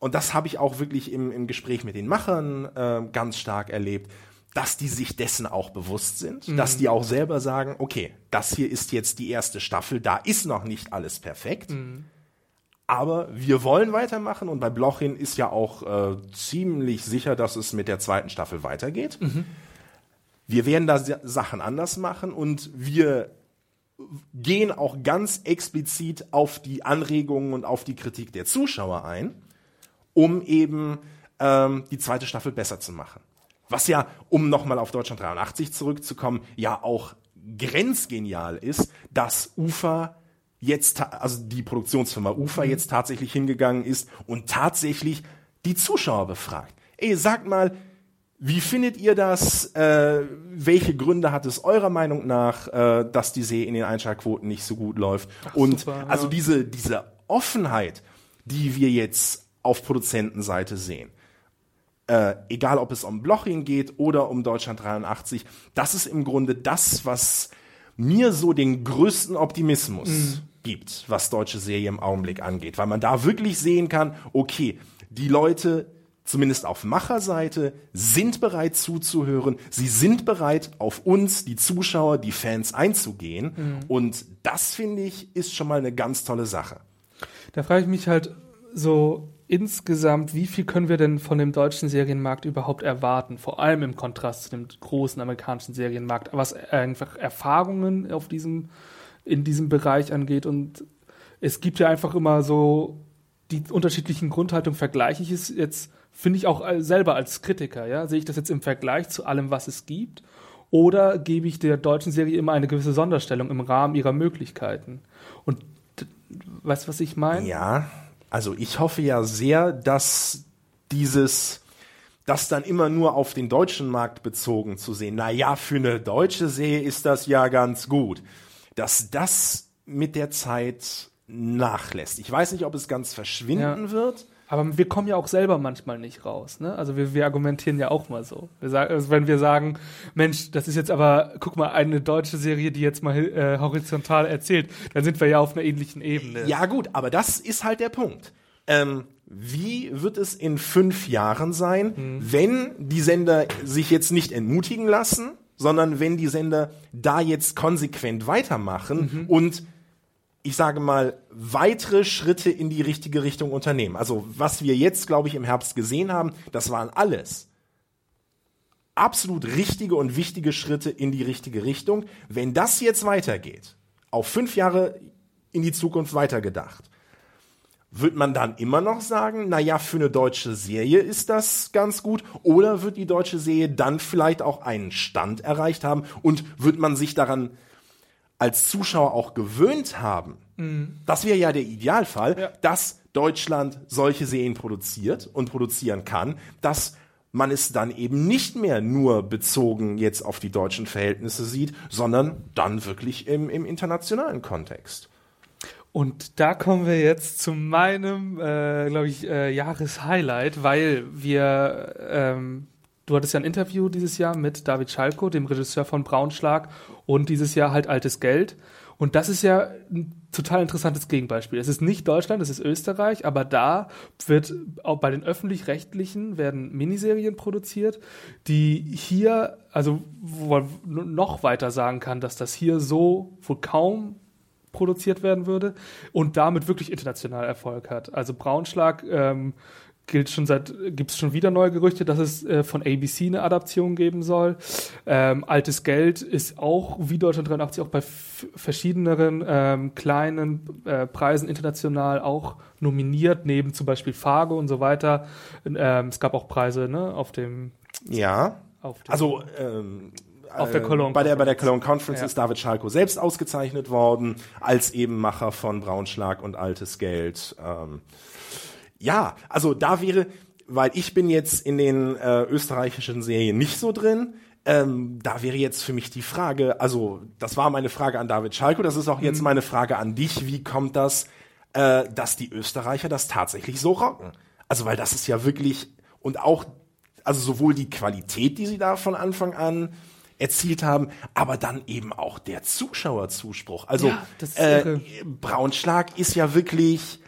und das habe ich auch wirklich im, im Gespräch mit den Machern äh, ganz stark erlebt, dass die sich dessen auch bewusst sind, mhm. dass die auch selber sagen, okay, das hier ist jetzt die erste Staffel, da ist noch nicht alles perfekt. Mhm. Aber wir wollen weitermachen und bei Blochin ist ja auch äh, ziemlich sicher, dass es mit der zweiten Staffel weitergeht. Mhm. Wir werden da Sachen anders machen und wir gehen auch ganz explizit auf die Anregungen und auf die Kritik der Zuschauer ein, um eben ähm, die zweite Staffel besser zu machen. Was ja, um nochmal auf Deutschland 83 zurückzukommen, ja auch grenzgenial ist, dass Ufer jetzt, also die Produktionsfirma Ufer mhm. jetzt tatsächlich hingegangen ist und tatsächlich die Zuschauer befragt. Ey, sagt mal, wie findet ihr das? Äh, welche Gründe hat es eurer Meinung nach, äh, dass die See in den Einschaltquoten nicht so gut läuft? Ach, und super, also ja. diese, diese Offenheit, die wir jetzt auf Produzentenseite sehen, äh, egal ob es um Bloching geht oder um Deutschland 83, das ist im Grunde das, was mir so den größten Optimismus mhm. gibt, was deutsche Serie im Augenblick angeht, weil man da wirklich sehen kann, okay, die Leute zumindest auf Macherseite, sind bereit zuzuhören. Sie sind bereit, auf uns, die Zuschauer, die Fans einzugehen. Mhm. Und das, finde ich, ist schon mal eine ganz tolle Sache. Da frage ich mich halt so insgesamt, wie viel können wir denn von dem deutschen Serienmarkt überhaupt erwarten? Vor allem im Kontrast zu dem großen amerikanischen Serienmarkt, was einfach Erfahrungen auf diesem, in diesem Bereich angeht. Und es gibt ja einfach immer so die unterschiedlichen Grundhaltungen. Vergleiche ich es jetzt finde ich auch selber als Kritiker, ja, sehe ich das jetzt im Vergleich zu allem, was es gibt, oder gebe ich der deutschen Serie immer eine gewisse Sonderstellung im Rahmen ihrer Möglichkeiten? Und weißt du, was ich meine? Ja, also ich hoffe ja sehr, dass dieses das dann immer nur auf den deutschen Markt bezogen zu sehen. Na ja, für eine deutsche Serie ist das ja ganz gut. Dass das mit der Zeit nachlässt. Ich weiß nicht, ob es ganz verschwinden ja. wird. Aber wir kommen ja auch selber manchmal nicht raus. Ne? Also wir, wir argumentieren ja auch mal so. Wir sagen, also wenn wir sagen, Mensch, das ist jetzt aber, guck mal, eine deutsche Serie, die jetzt mal äh, horizontal erzählt, dann sind wir ja auf einer ähnlichen Ebene. Ja gut, aber das ist halt der Punkt. Ähm, wie wird es in fünf Jahren sein, hm. wenn die Sender sich jetzt nicht entmutigen lassen, sondern wenn die Sender da jetzt konsequent weitermachen mhm. und ich sage mal, weitere Schritte in die richtige Richtung unternehmen. Also was wir jetzt, glaube ich, im Herbst gesehen haben, das waren alles absolut richtige und wichtige Schritte in die richtige Richtung. Wenn das jetzt weitergeht, auf fünf Jahre in die Zukunft weitergedacht, wird man dann immer noch sagen, na ja, für eine deutsche Serie ist das ganz gut? Oder wird die deutsche Serie dann vielleicht auch einen Stand erreicht haben und wird man sich daran als Zuschauer auch gewöhnt haben? Mhm. Das wäre ja der Idealfall, ja. dass Deutschland solche Serien produziert und produzieren kann, dass man es dann eben nicht mehr nur bezogen jetzt auf die deutschen Verhältnisse sieht, sondern dann wirklich im, im internationalen Kontext. Und da kommen wir jetzt zu meinem, äh, glaube ich, äh, Jahreshighlight, weil wir, ähm, du hattest ja ein Interview dieses Jahr mit David Schalko, dem Regisseur von Braunschlag, und dieses Jahr halt Altes Geld. Und das ist ja ein total interessantes Gegenbeispiel. Es ist nicht Deutschland, es ist Österreich, aber da wird auch bei den öffentlich-rechtlichen werden Miniserien produziert, die hier, also wo man noch weiter sagen kann, dass das hier so wohl kaum produziert werden würde und damit wirklich international Erfolg hat. Also Braunschlag ähm, gilt schon seit, gibt es schon wieder neue Gerüchte, dass es äh, von ABC eine Adaption geben soll. Ähm, Altes Geld ist auch, wie Deutschland 83, auch bei verschiedenen ähm, kleinen äh, Preisen international auch nominiert, neben zum Beispiel Fargo und so weiter. Ähm, es gab auch Preise ne, auf dem. Ja. Auf dem also ähm, auf der Cologne bei der bei der Cologne Conference ja. ist David Schalko selbst ausgezeichnet worden als eben Macher von Braunschlag und Altes Geld. Ähm, ja, also da wäre, weil ich bin jetzt in den äh, österreichischen Serien nicht so drin. Ähm, da wäre jetzt für mich die Frage, also das war meine Frage an David Schalko, das ist auch jetzt mhm. meine Frage an dich. Wie kommt das, äh, dass die Österreicher das tatsächlich so rocken? Also weil das ist ja wirklich und auch also sowohl die Qualität, die sie da von Anfang an erzielt haben, aber dann eben auch der Zuschauerzuspruch. Also ja, äh, Braunschlag ist ja wirklich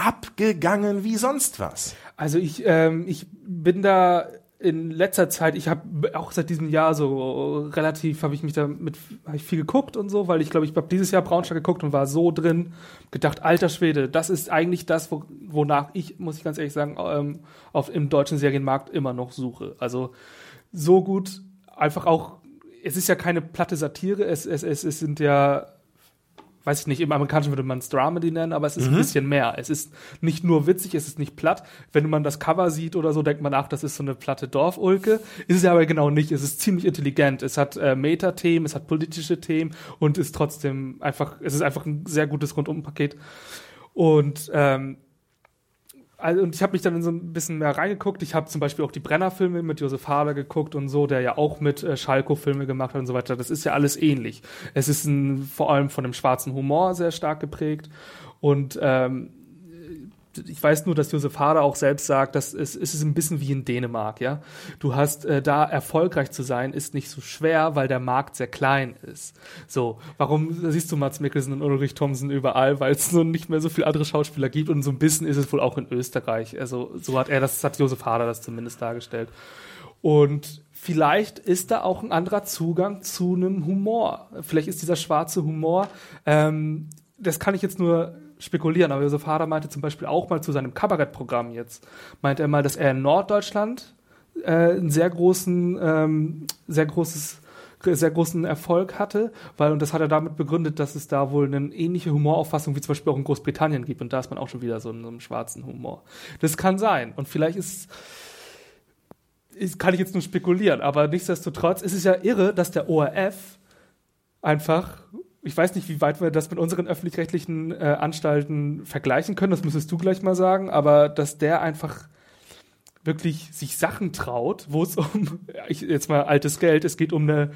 abgegangen wie sonst was. Also ich, ähm, ich bin da in letzter Zeit, ich habe auch seit diesem Jahr so relativ, habe ich mich damit hab ich viel geguckt und so, weil ich glaube, ich habe dieses Jahr Braunschlag geguckt und war so drin, gedacht, alter Schwede, das ist eigentlich das, wo, wonach ich, muss ich ganz ehrlich sagen, ähm, auf, im deutschen Serienmarkt immer noch suche. Also so gut einfach auch, es ist ja keine platte Satire, es, es, es, es sind ja weiß ich nicht, im Amerikanischen würde man es Dramedy nennen, aber es ist mhm. ein bisschen mehr. Es ist nicht nur witzig, es ist nicht platt. Wenn man das Cover sieht oder so, denkt man, ach, das ist so eine platte Dorfulke. Ist es aber genau nicht. Es ist ziemlich intelligent. Es hat äh, Meta-Themen, es hat politische Themen und ist trotzdem einfach, es ist einfach ein sehr gutes Rundumpaket. Und ähm, also, und ich habe mich dann so ein bisschen mehr reingeguckt. Ich habe zum Beispiel auch die Brenner-Filme mit Josef Hader geguckt und so, der ja auch mit äh, Schalko Filme gemacht hat und so weiter. Das ist ja alles ähnlich. Es ist ein, vor allem von dem schwarzen Humor sehr stark geprägt und ähm, ich weiß nur, dass Josef Hader auch selbst sagt, dass es, es ist ein bisschen wie in Dänemark, ja. Du hast äh, da erfolgreich zu sein, ist nicht so schwer, weil der Markt sehr klein ist. So, warum siehst du Mats Mikkelsen und Ulrich Thomsen überall? Weil es so nicht mehr so viele andere Schauspieler gibt und so ein bisschen ist es wohl auch in Österreich. Also so hat er das, hat Josef Hader das zumindest dargestellt. Und vielleicht ist da auch ein anderer Zugang zu einem Humor. Vielleicht ist dieser schwarze Humor, ähm, das kann ich jetzt nur spekulieren, aber Josef Hader meinte zum Beispiel auch mal zu seinem Kabarettprogramm jetzt, meinte er mal, dass er in Norddeutschland äh, einen sehr großen, ähm, sehr großes sehr großen Erfolg hatte, weil, und das hat er damit begründet, dass es da wohl eine ähnliche Humorauffassung wie zum Beispiel auch in Großbritannien gibt. Und da ist man auch schon wieder so in so einem schwarzen Humor. Das kann sein. Und vielleicht ist, ist kann ich jetzt nur spekulieren, aber nichtsdestotrotz ist es ja irre, dass der ORF einfach ich weiß nicht, wie weit wir das mit unseren öffentlich-rechtlichen äh, Anstalten vergleichen können, das müsstest du gleich mal sagen, aber dass der einfach wirklich sich Sachen traut, wo es um ich, jetzt mal altes Geld, es geht um eine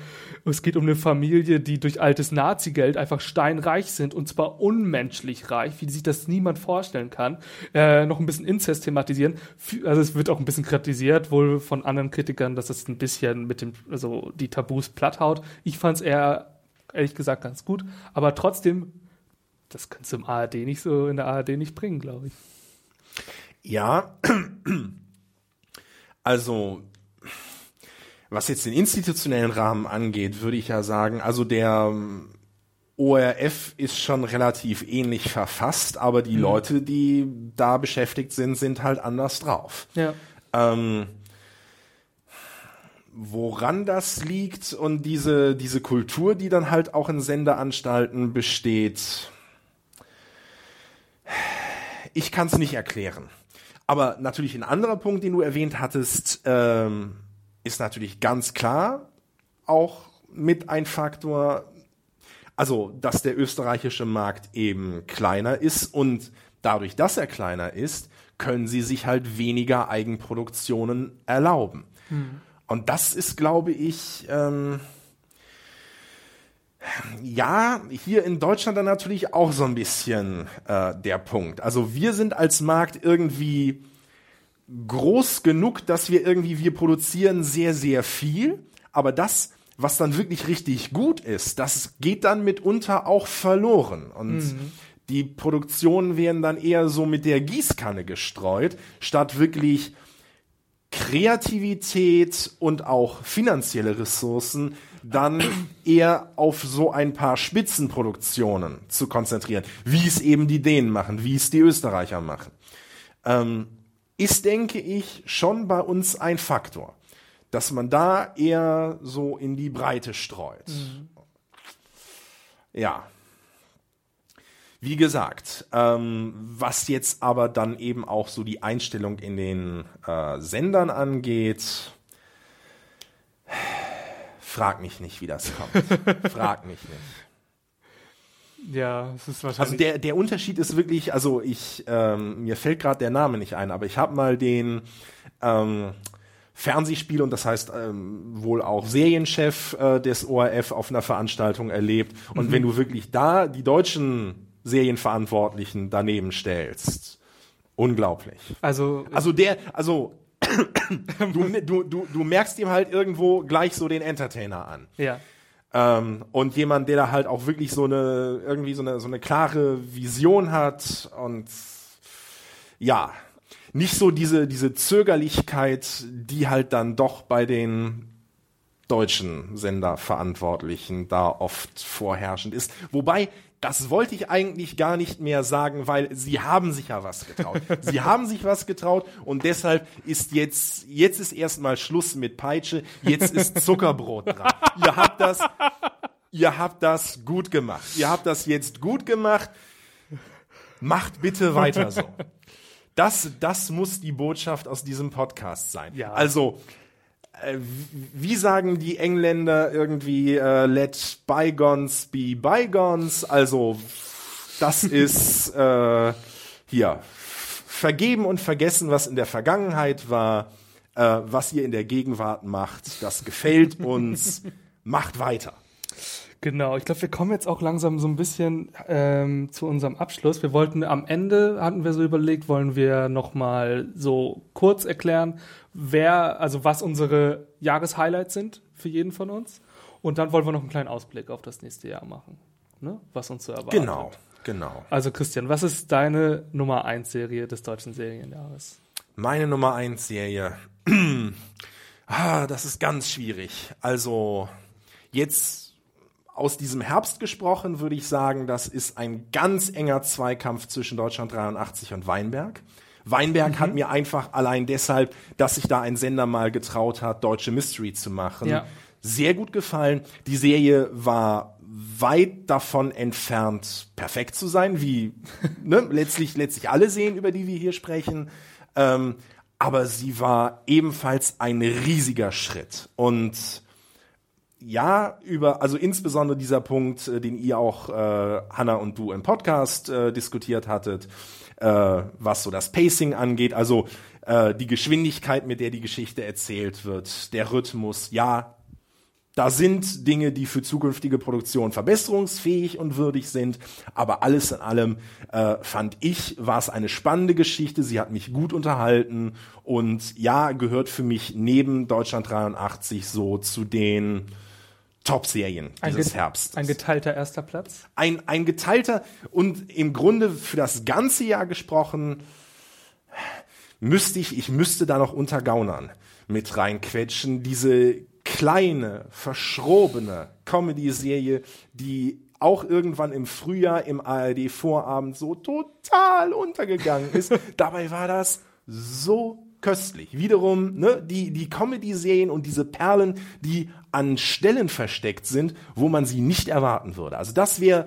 es geht um eine Familie, die durch altes Nazi-Geld einfach steinreich sind und zwar unmenschlich reich, wie sich das niemand vorstellen kann. Äh, noch ein bisschen Inzest thematisieren, also es wird auch ein bisschen kritisiert wohl von anderen Kritikern, dass das ein bisschen mit dem also die Tabus platthaut. Ich fand es eher ehrlich gesagt ganz gut. Aber trotzdem, das kannst du im ARD nicht so in der ARD nicht bringen, glaube ich. Ja, also was jetzt den institutionellen Rahmen angeht, würde ich ja sagen, also der ähm, ORF ist schon relativ ähnlich verfasst, aber die mhm. Leute, die da beschäftigt sind, sind halt anders drauf. Ja. Ähm, woran das liegt und diese, diese Kultur, die dann halt auch in Sendeanstalten besteht, ich kann es nicht erklären. Aber natürlich ein anderer Punkt, den du erwähnt hattest, ähm, ist natürlich ganz klar auch mit ein Faktor, also dass der österreichische Markt eben kleiner ist und dadurch, dass er kleiner ist, können sie sich halt weniger Eigenproduktionen erlauben. Hm. Und das ist, glaube ich, ähm, ja, hier in Deutschland dann natürlich auch so ein bisschen äh, der Punkt. Also wir sind als Markt irgendwie groß genug, dass wir irgendwie, wir produzieren sehr, sehr viel, aber das, was dann wirklich richtig gut ist, das geht dann mitunter auch verloren. Und mhm. die Produktionen werden dann eher so mit der Gießkanne gestreut, statt wirklich Kreativität und auch finanzielle Ressourcen dann eher auf so ein paar Spitzenproduktionen zu konzentrieren, wie es eben die Dänen machen, wie es die Österreicher machen. Ähm, ist, denke ich, schon bei uns ein Faktor, dass man da eher so in die Breite streut. Mhm. Ja. Wie gesagt, ähm, was jetzt aber dann eben auch so die Einstellung in den äh, Sendern angeht, frag mich nicht, wie das kommt. frag mich nicht. Ja, es ist wahrscheinlich. Also der, der Unterschied ist wirklich, also ich, ähm, mir fällt gerade der Name nicht ein, aber ich habe mal den ähm, Fernsehspiel und das heißt ähm, wohl auch Serienchef äh, des ORF auf einer Veranstaltung erlebt. Und mhm. wenn du wirklich da die deutschen Serienverantwortlichen daneben stellst. Unglaublich. Also, also der, also du, du, du, du merkst ihm halt irgendwo gleich so den Entertainer an. Ja. Ähm, und jemand, der da halt auch wirklich so eine, irgendwie so eine, so eine klare Vision hat und ja, nicht so diese, diese Zögerlichkeit, die halt dann doch bei den deutschen Senderverantwortlichen da oft vorherrschend ist. Wobei das wollte ich eigentlich gar nicht mehr sagen, weil sie haben sich ja was getraut. sie haben sich was getraut und deshalb ist jetzt, jetzt ist erstmal Schluss mit Peitsche, jetzt ist Zuckerbrot dran. ihr habt das, ihr habt das gut gemacht. Ihr habt das jetzt gut gemacht. Macht bitte weiter so. Das, das muss die Botschaft aus diesem Podcast sein. Ja. Also, wie sagen die Engländer irgendwie, äh, let bygones be bygones? Also, das ist äh, hier vergeben und vergessen, was in der Vergangenheit war, äh, was ihr in der Gegenwart macht. Das gefällt uns. Macht weiter. Genau, ich glaube, wir kommen jetzt auch langsam so ein bisschen ähm, zu unserem Abschluss. Wir wollten am Ende, hatten wir so überlegt, wollen wir nochmal so kurz erklären, wer, also was unsere Jahreshighlights sind für jeden von uns. Und dann wollen wir noch einen kleinen Ausblick auf das nächste Jahr machen, ne? was uns so erwartet. Genau, genau. Also Christian, was ist deine Nummer 1 Serie des deutschen Serienjahres? Meine Nummer 1 Serie. ah, das ist ganz schwierig. Also jetzt aus diesem Herbst gesprochen, würde ich sagen, das ist ein ganz enger Zweikampf zwischen Deutschland 83 und Weinberg. Weinberg mhm. hat mir einfach allein deshalb, dass sich da ein Sender mal getraut hat, deutsche Mystery zu machen, ja. sehr gut gefallen. Die Serie war weit davon entfernt, perfekt zu sein, wie ne, letztlich, letztlich alle sehen, über die wir hier sprechen. Ähm, aber sie war ebenfalls ein riesiger Schritt. Und ja, über, also insbesondere dieser Punkt, äh, den ihr auch, äh, Hanna und du im Podcast äh, diskutiert hattet, äh, was so das Pacing angeht, also äh, die Geschwindigkeit, mit der die Geschichte erzählt wird, der Rhythmus, ja, da sind Dinge, die für zukünftige Produktion verbesserungsfähig und würdig sind, aber alles in allem äh, fand ich, war es eine spannende Geschichte, sie hat mich gut unterhalten. Und ja, gehört für mich neben Deutschland 83 so zu den Top-Serien dieses Herbst. Ein geteilter erster Platz? Ein, ein geteilter und im Grunde für das ganze Jahr gesprochen müsste ich, ich müsste da noch unter Gaunern mit reinquetschen. Diese kleine, verschrobene Comedy-Serie, die auch irgendwann im Frühjahr im ARD-Vorabend so total untergegangen ist. Dabei war das so köstlich. Wiederum, ne, die, die Comedy-Serien und diese Perlen, die an Stellen versteckt sind, wo man sie nicht erwarten würde. Also das wäre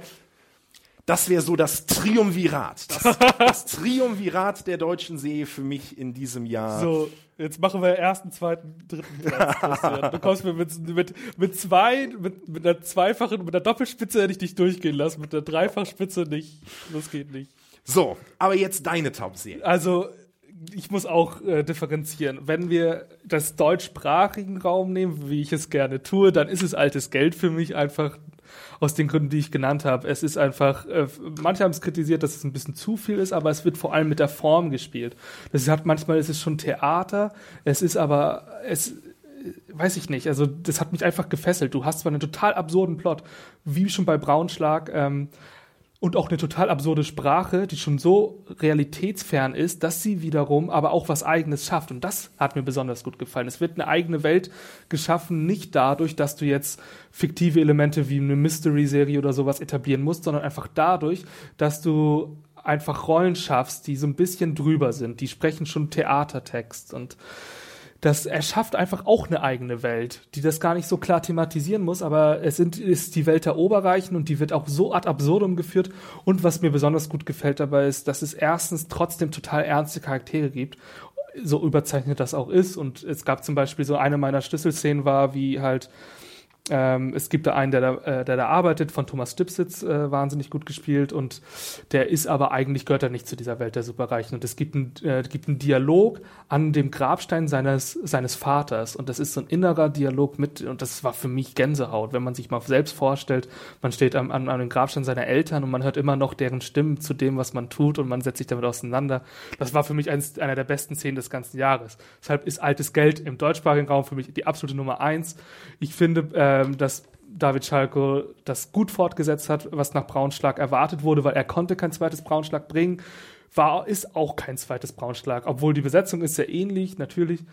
das wäre so das Triumvirat. Das, das Triumvirat der deutschen See für mich in diesem Jahr. So, jetzt machen wir ersten, zweiten, dritten Platz. du kommst mir mit, mit, mit zwei, mit, mit einer zweifachen, mit einer Doppelspitze hätte ich dich durchgehen lassen, mit einer Dreifachspitze nicht. Das geht nicht. So, aber jetzt deine Top-Serie. Also, ich muss auch äh, differenzieren. Wenn wir das deutschsprachigen Raum nehmen, wie ich es gerne tue, dann ist es altes Geld für mich einfach aus den Gründen, die ich genannt habe. Es ist einfach, äh, manche haben es kritisiert, dass es ein bisschen zu viel ist, aber es wird vor allem mit der Form gespielt. Das hat manchmal ist es schon Theater, es ist aber es weiß ich nicht, also das hat mich einfach gefesselt. Du hast zwar einen total absurden Plot, wie schon bei Braunschlag, ähm, und auch eine total absurde Sprache, die schon so realitätsfern ist, dass sie wiederum aber auch was Eigenes schafft. Und das hat mir besonders gut gefallen. Es wird eine eigene Welt geschaffen, nicht dadurch, dass du jetzt fiktive Elemente wie eine Mystery-Serie oder sowas etablieren musst, sondern einfach dadurch, dass du einfach Rollen schaffst, die so ein bisschen drüber sind. Die sprechen schon Theatertext und das erschafft einfach auch eine eigene Welt, die das gar nicht so klar thematisieren muss, aber es sind, ist die Welt der Oberreichen und die wird auch so ad absurdum geführt. Und was mir besonders gut gefällt dabei ist, dass es erstens trotzdem total ernste Charaktere gibt, so überzeichnet das auch ist. Und es gab zum Beispiel so eine meiner Schlüsselszenen war, wie halt ähm, es gibt da einen, der da, äh, der da arbeitet, von Thomas Stipsitz, äh, wahnsinnig gut gespielt und der ist aber eigentlich, gehört er nicht zu dieser Welt der Superreichen. Und es gibt, ein, äh, gibt einen Dialog an dem Grabstein seines, seines Vaters und das ist so ein innerer Dialog mit, und das war für mich Gänsehaut, wenn man sich mal selbst vorstellt, man steht am, an, an dem Grabstein seiner Eltern und man hört immer noch deren Stimmen zu dem, was man tut und man setzt sich damit auseinander. Das war für mich eins, einer der besten Szenen des ganzen Jahres. Deshalb ist altes Geld im deutschsprachigen Raum für mich die absolute Nummer eins. Ich finde, äh, ähm, dass David Schalko das gut fortgesetzt hat, was nach Braunschlag erwartet wurde, weil er konnte kein zweites Braunschlag bringen. War, ist auch kein zweites Braunschlag, obwohl die Besetzung ist sehr ähnlich, natürlich,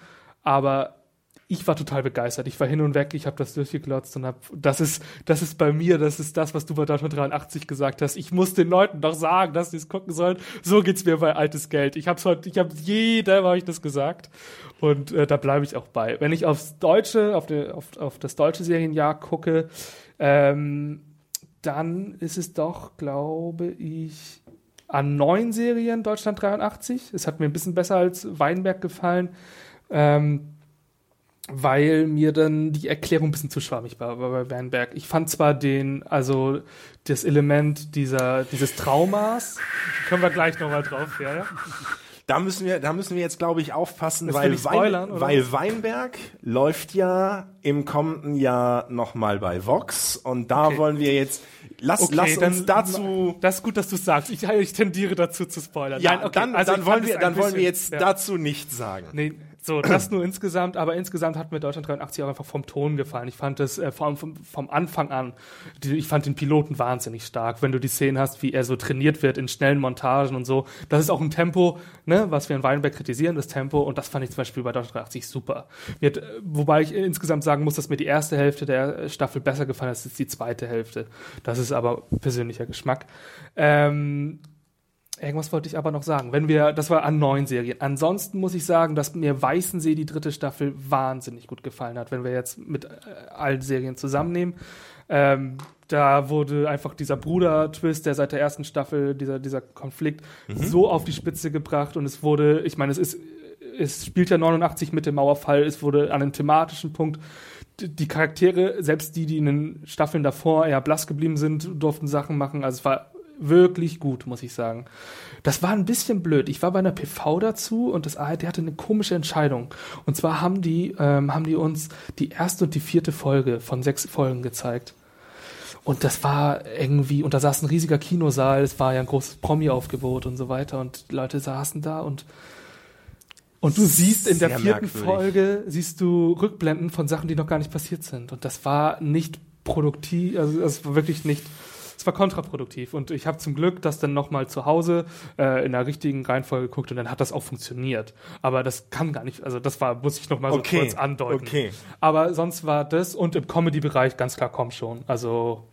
aber ich war total begeistert. Ich war hin und weg, ich habe das durchgeglotzt und habe, das ist, das ist bei mir, das ist das, was du bei Deutschland 83 gesagt hast. Ich muss den Leuten doch sagen, dass sie es gucken sollen. So geht's mir bei altes Geld. Ich hab's heute, ich habe jedem habe ich das gesagt und äh, da bleibe ich auch bei. Wenn ich aufs deutsche, auf, die, auf, auf das deutsche Serienjahr gucke, ähm, dann ist es doch, glaube ich, an neun Serien Deutschland 83. Es hat mir ein bisschen besser als Weinberg gefallen. Ähm, weil mir dann die Erklärung ein bisschen zu schwammig war, war bei Weinberg. Ich fand zwar den, also das Element dieser, dieses Traumas, können wir gleich nochmal drauf, ja, ja. Da müssen wir, da müssen wir jetzt, glaube ich, aufpassen, weil, spoilern, Wein, weil Weinberg läuft ja im kommenden Jahr nochmal bei Vox und da okay. wollen wir jetzt, lass, okay, lass uns dazu. Das ist gut, dass du sagst. Ich, ich tendiere dazu zu spoilern. Ja, Nein, okay, dann, also dann wollen wir, dann wollen wir jetzt ja. dazu nichts sagen. Nee, so, das nur insgesamt, aber insgesamt hat mir Deutschland 83 auch einfach vom Ton gefallen. Ich fand es äh, vom, vom, Anfang an, die, ich fand den Piloten wahnsinnig stark. Wenn du die Szenen hast, wie er so trainiert wird in schnellen Montagen und so, das ist auch ein Tempo, ne, was wir in Weinberg kritisieren, das Tempo, und das fand ich zum Beispiel bei Deutschland 83 super. Hat, wobei ich insgesamt sagen muss, dass mir die erste Hälfte der Staffel besser gefallen hat als die zweite Hälfte. Das ist aber persönlicher Geschmack. Ähm, Irgendwas wollte ich aber noch sagen. Wenn wir, das war an neun Serien. Ansonsten muss ich sagen, dass mir Weißensee die dritte Staffel wahnsinnig gut gefallen hat, wenn wir jetzt mit äh, allen Serien zusammennehmen. Ähm, da wurde einfach dieser Bruder-Twist, der seit der ersten Staffel, dieser, dieser Konflikt, mhm. so auf die Spitze gebracht und es wurde, ich meine, es ist, es spielt ja 89 mit dem Mauerfall, es wurde an einem thematischen Punkt die Charaktere, selbst die, die in den Staffeln davor eher blass geblieben sind, durften Sachen machen. Also es war wirklich gut, muss ich sagen. Das war ein bisschen blöd. Ich war bei einer PV dazu und das ARD hatte eine komische Entscheidung. Und zwar haben die, ähm, haben die uns die erste und die vierte Folge von sechs Folgen gezeigt. Und das war irgendwie, und da saß ein riesiger Kinosaal, es war ja ein großes Promi-Aufgebot und so weiter und die Leute saßen da und und du siehst in der Sehr vierten merkwürdig. Folge, siehst du Rückblenden von Sachen, die noch gar nicht passiert sind. Und das war nicht produktiv, also das war wirklich nicht es war kontraproduktiv. Und ich habe zum Glück das dann nochmal zu Hause äh, in der richtigen Reihenfolge geguckt und dann hat das auch funktioniert. Aber das kann gar nicht, also das war, muss ich nochmal so okay. kurz andeuten. Okay. Aber sonst war das und im Comedy-Bereich ganz klar komm schon. Also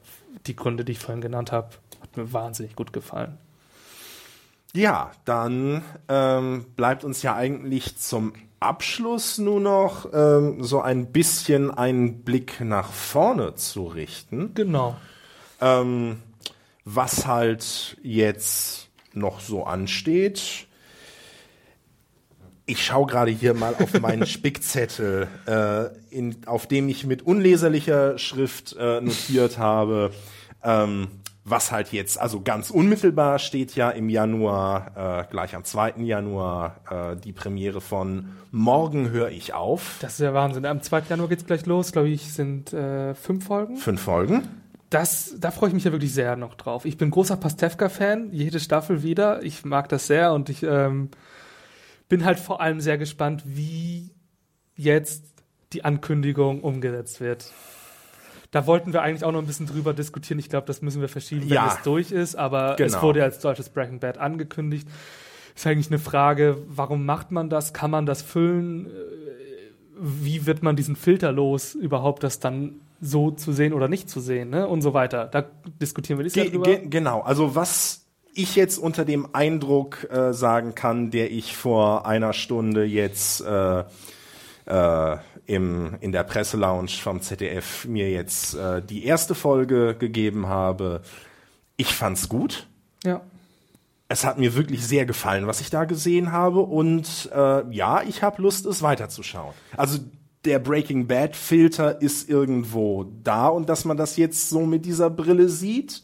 die Gründe, die ich vorhin genannt habe, hat mir wahnsinnig gut gefallen. Ja, dann ähm, bleibt uns ja eigentlich zum Abschluss nur noch ähm, so ein bisschen einen Blick nach vorne zu richten. Genau. Ähm, was halt jetzt noch so ansteht. Ich schaue gerade hier mal auf meinen Spickzettel, äh, in, auf dem ich mit unleserlicher Schrift äh, notiert habe, ähm, was halt jetzt, also ganz unmittelbar steht ja im Januar, äh, gleich am 2. Januar, äh, die Premiere von Morgen höre ich auf. Das ist ja Wahnsinn. Am 2. Januar geht's gleich los, glaube ich, sind äh, fünf Folgen. Fünf Folgen. Das, da freue ich mich ja wirklich sehr noch drauf. Ich bin großer Pastewka-Fan, jede Staffel wieder. Ich mag das sehr und ich ähm, bin halt vor allem sehr gespannt, wie jetzt die Ankündigung umgesetzt wird. Da wollten wir eigentlich auch noch ein bisschen drüber diskutieren. Ich glaube, das müssen wir verschieben, wenn Ja. es durch ist. Aber Genau. es wurde als deutsches Breaking Bad angekündigt. Ist eigentlich eine Frage, warum macht man das? Kann man das füllen? Äh, Wie wird man diesen Filter los, überhaupt das dann so zu sehen oder nicht zu sehen? Ne? Und so weiter. Da diskutieren wir dieses Ge Jahr drüber. ge genau, also was ich jetzt unter dem Eindruck äh, sagen kann, der ich vor einer Stunde jetzt äh, äh, im, in der Presselounge vom ZDF mir jetzt äh, die erste Folge gegeben habe, ich fand's gut. Ja. Es hat mir wirklich sehr gefallen, was ich da gesehen habe und äh, ja, ich habe Lust, es weiterzuschauen. Also der Breaking Bad Filter ist irgendwo da und dass man das jetzt so mit dieser Brille sieht,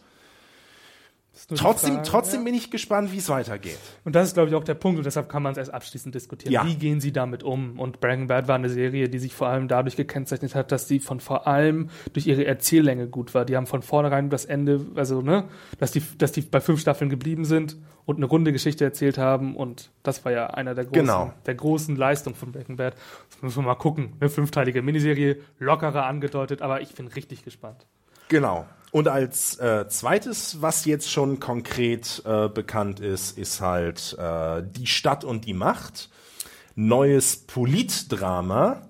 Trotzdem, trotzdem ja. bin ich gespannt, wie es weitergeht. Und das ist, glaube ich, auch der Punkt und deshalb kann man es erst abschließend diskutieren. Ja. Wie gehen sie damit um? Und Breaking Bad war eine Serie, die sich vor allem dadurch gekennzeichnet hat, dass sie von vor allem durch ihre Erzähllänge gut war. Die haben von vornherein das Ende, also, ne, dass die, dass die bei fünf Staffeln geblieben sind und eine runde Geschichte erzählt haben und das war ja einer der großen, Genau. der großen Leistungen von Breaking Bad. Das müssen wir mal gucken. Eine fünfteilige Miniserie, lockerer angedeutet, aber ich bin richtig gespannt. Genau. Und als äh, zweites, was jetzt schon konkret äh, bekannt ist, ist halt äh, Die Stadt und die Macht. Neues Politdrama.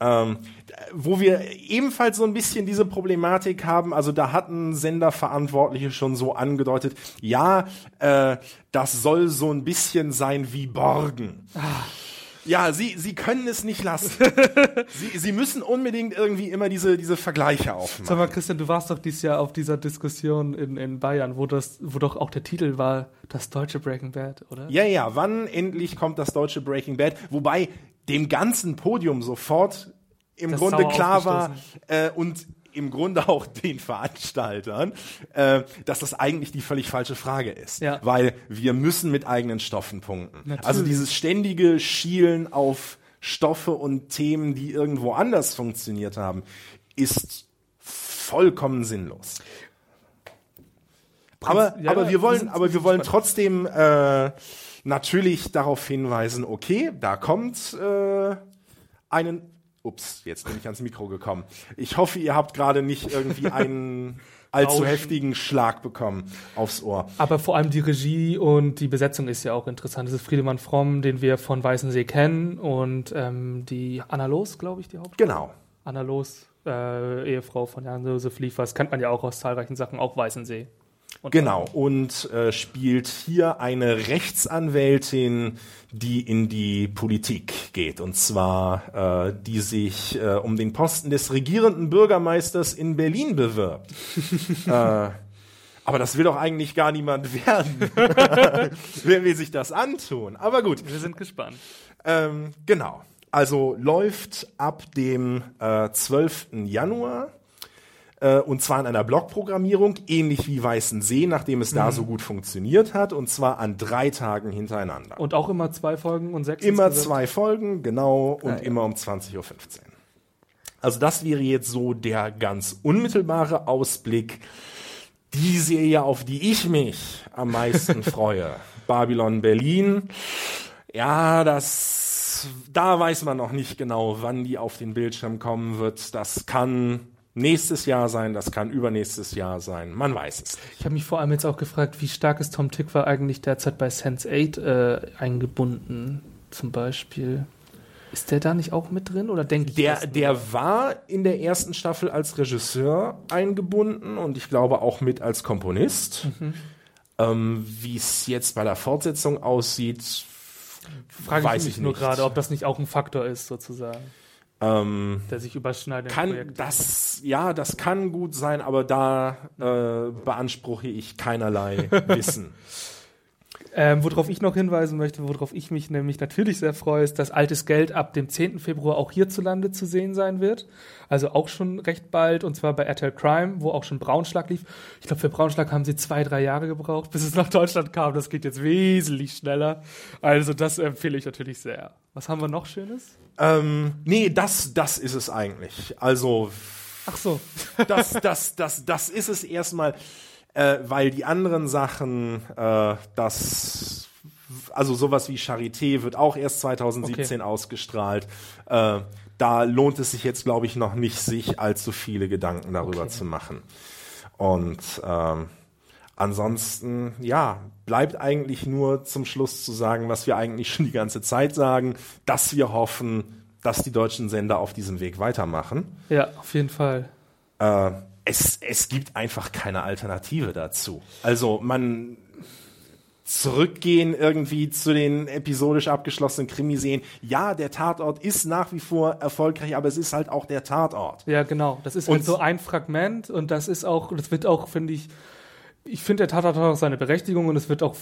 Ähm, wo wir ebenfalls so ein bisschen diese Problematik haben, also da hatten Senderverantwortliche schon so angedeutet, ja, äh, das soll so ein bisschen sein wie Borgen. Ja, sie, sie können es nicht lassen. sie, sie müssen unbedingt irgendwie immer diese, diese Vergleiche aufmachen. Sag mal, Christian, du warst doch dieses Jahr auf dieser Diskussion in, in Bayern, wo, das, wo doch auch der Titel war, das deutsche Breaking Bad, oder? Ja, ja, wann endlich kommt das deutsche Breaking Bad? Wobei dem ganzen Podium sofort im Das Grunde klar war äh, und im Grunde auch den Veranstaltern, äh, dass das eigentlich die völlig falsche Frage ist. Ja. Weil wir müssen mit eigenen Stoffen punkten. Natürlich. Also dieses ständige Schielen auf Stoffe und Themen, die irgendwo anders funktioniert haben, ist vollkommen sinnlos. Aber, ja, aber wir wollen, aber wir wollen trotzdem äh, natürlich darauf hinweisen, okay, da kommt äh, einen. Ups, jetzt bin ich ans Mikro gekommen. Ich hoffe, ihr habt gerade nicht irgendwie einen allzu heftigen Schlag bekommen aufs Ohr. Aber vor allem die Regie und die Besetzung ist ja auch interessant. Das ist Friedemann Fromm, den wir von Weißensee kennen und ähm, die Anna Los, glaube ich, die Haupt. Genau. Anna Los, äh, Ehefrau von Jan-Josef Liefers, kennt man ja auch aus zahlreichen Sachen, auch Weißensee. Und Genau, und äh, spielt hier eine Rechtsanwältin, die in die Politik geht. Und zwar, äh, die sich äh, um den Posten des regierenden Bürgermeisters in Berlin bewirbt. äh, aber das will doch eigentlich gar niemand werden. Wer will sich das antun? Aber gut, Wir sind gespannt. ähm, genau. Also läuft ab dem äh, 12. Januar äh, und zwar in einer Blockprogrammierung, ähnlich wie Weißen See, nachdem es da so gut funktioniert hat, und zwar an drei Tagen hintereinander. Und auch immer zwei Folgen und sechs immer insgesamt? zwei Folgen, genau, und Ah, ja. immer um 20.15 Uhr. Also das wäre jetzt so der ganz unmittelbare Ausblick. Die Serie, auf die ich mich am meisten freue. Babylon Berlin. Ja, das, da weiß man noch nicht genau, wann die auf den Bildschirm kommen wird. Das kann nächstes Jahr sein, das kann übernächstes Jahr sein. Man weiß es. Ich habe mich vor allem jetzt auch gefragt, wie stark ist Tom Tickwer eigentlich derzeit bei Sense8 äh, eingebunden, zum Beispiel. Ist der da nicht auch mit drin oder denke ich Der, der war in der ersten Staffel als Regisseur eingebunden und ich glaube auch mit als Komponist. Ähm, Wie es jetzt bei der Fortsetzung aussieht, Frage weiß ich mich ich nur gerade, ob das nicht auch ein Faktor ist, sozusagen, ähm, der sich überschneidet. kann das, ja, das kann gut sein, aber da äh, beanspruche ich keinerlei Wissen. Ähm, worauf ich noch hinweisen möchte, worauf ich mich nämlich natürlich sehr freue, ist, dass Altes Geld ab dem 10. Februar auch hierzulande zu sehen sein wird. Also auch schon recht bald, und zwar bei RTL Crime, wo auch schon Braunschlag lief. Ich glaube, für Braunschlag haben sie zwei, drei Jahre gebraucht, bis es nach Deutschland kam. Das geht jetzt wesentlich schneller. Also das empfehle ich natürlich sehr. Was haben wir noch Schönes? ähm, nee, das, das ist es eigentlich. Also Ach so. das, das, das, das ist es erstmal, äh, weil die anderen Sachen, äh, das, also sowas wie Charité wird auch erst 2017 ausgestrahlt. Äh, da lohnt es sich jetzt, glaube ich, noch nicht, sich allzu viele Gedanken darüber Okay. zu machen. Und ähm, ansonsten, ja, bleibt eigentlich nur zum Schluss zu sagen, was wir eigentlich schon die ganze Zeit sagen, dass wir hoffen, dass die deutschen Sender auf diesem Weg weitermachen Ja, auf jeden Fall. äh, es, es gibt einfach keine Alternative dazu. Also man zurückgehen irgendwie zu den episodisch abgeschlossenen Krimiserien. Ja, der Tatort ist nach wie vor erfolgreich, aber es ist halt auch der Tatort. Ja, genau. Das ist Und- halt so ein Fragment und das ist auch, das wird auch, finde ich, ich finde, der Tatort hat auch seine Berechtigung und es wird auch,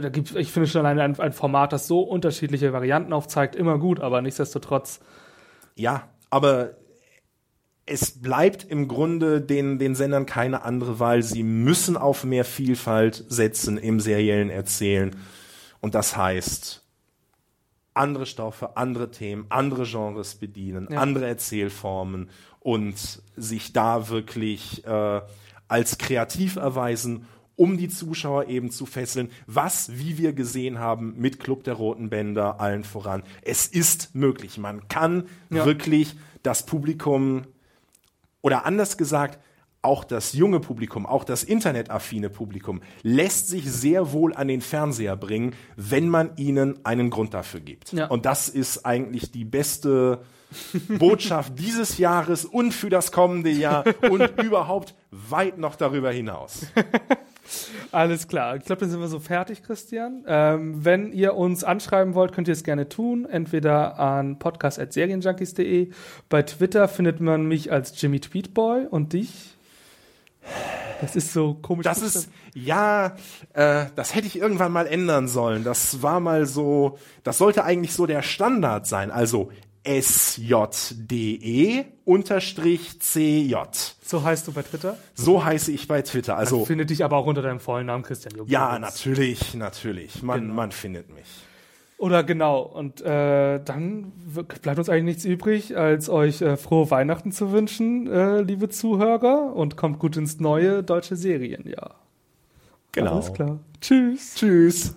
da gibt, ich finde schon alleine ein, ein Format, das so unterschiedliche Varianten aufzeigt, immer gut, aber nichtsdestotrotz, Ja, aber es bleibt im Grunde den, den Sendern keine andere Wahl. Sie müssen auf mehr Vielfalt setzen im seriellen Erzählen. Und das heißt, andere Stoffe, andere Themen, andere Genres bedienen, Ja. andere Erzählformen und sich da wirklich äh, als kreativ erweisen, um die Zuschauer eben zu fesseln, was, wie wir gesehen haben, mit Club der Roten Bänder allen voran. Es ist möglich. Man kann Ja. wirklich das Publikum oder anders gesagt, auch das junge Publikum, auch das internetaffine Publikum lässt sich sehr wohl an den Fernseher bringen, wenn man ihnen einen Grund dafür gibt. Ja. Und das ist eigentlich die beste Botschaft dieses Jahres und für das kommende Jahr und überhaupt weit noch darüber hinaus. alles klar. Ich glaube, dann sind wir so fertig, Christian. Ähm, wenn ihr uns anschreiben wollt, könnt ihr es gerne tun. Entweder an podcast.serienjunkies.de. Bei Twitter findet man mich als Jimmy Tweetboy und dich. Das ist so komisch. Das ist, ja, äh, das hätte ich irgendwann mal ändern sollen. Das war mal so, das sollte eigentlich so der Standard sein. Also SJDE unterstrich CJ. So heißt du bei Twitter. So heiße ich bei Twitter. Also, Findet dich aber auch unter deinem vollen Namen Christian Jung. ja, natürlich, natürlich. Man, Genau. man findet mich. Oder genau. Und äh, dann bleibt uns eigentlich nichts übrig, als euch äh, frohe Weihnachten zu wünschen, äh, liebe Zuhörer. Und kommt gut ins neue deutsche Serienjahr. Genau. Alles klar. Tschüss. Tschüss.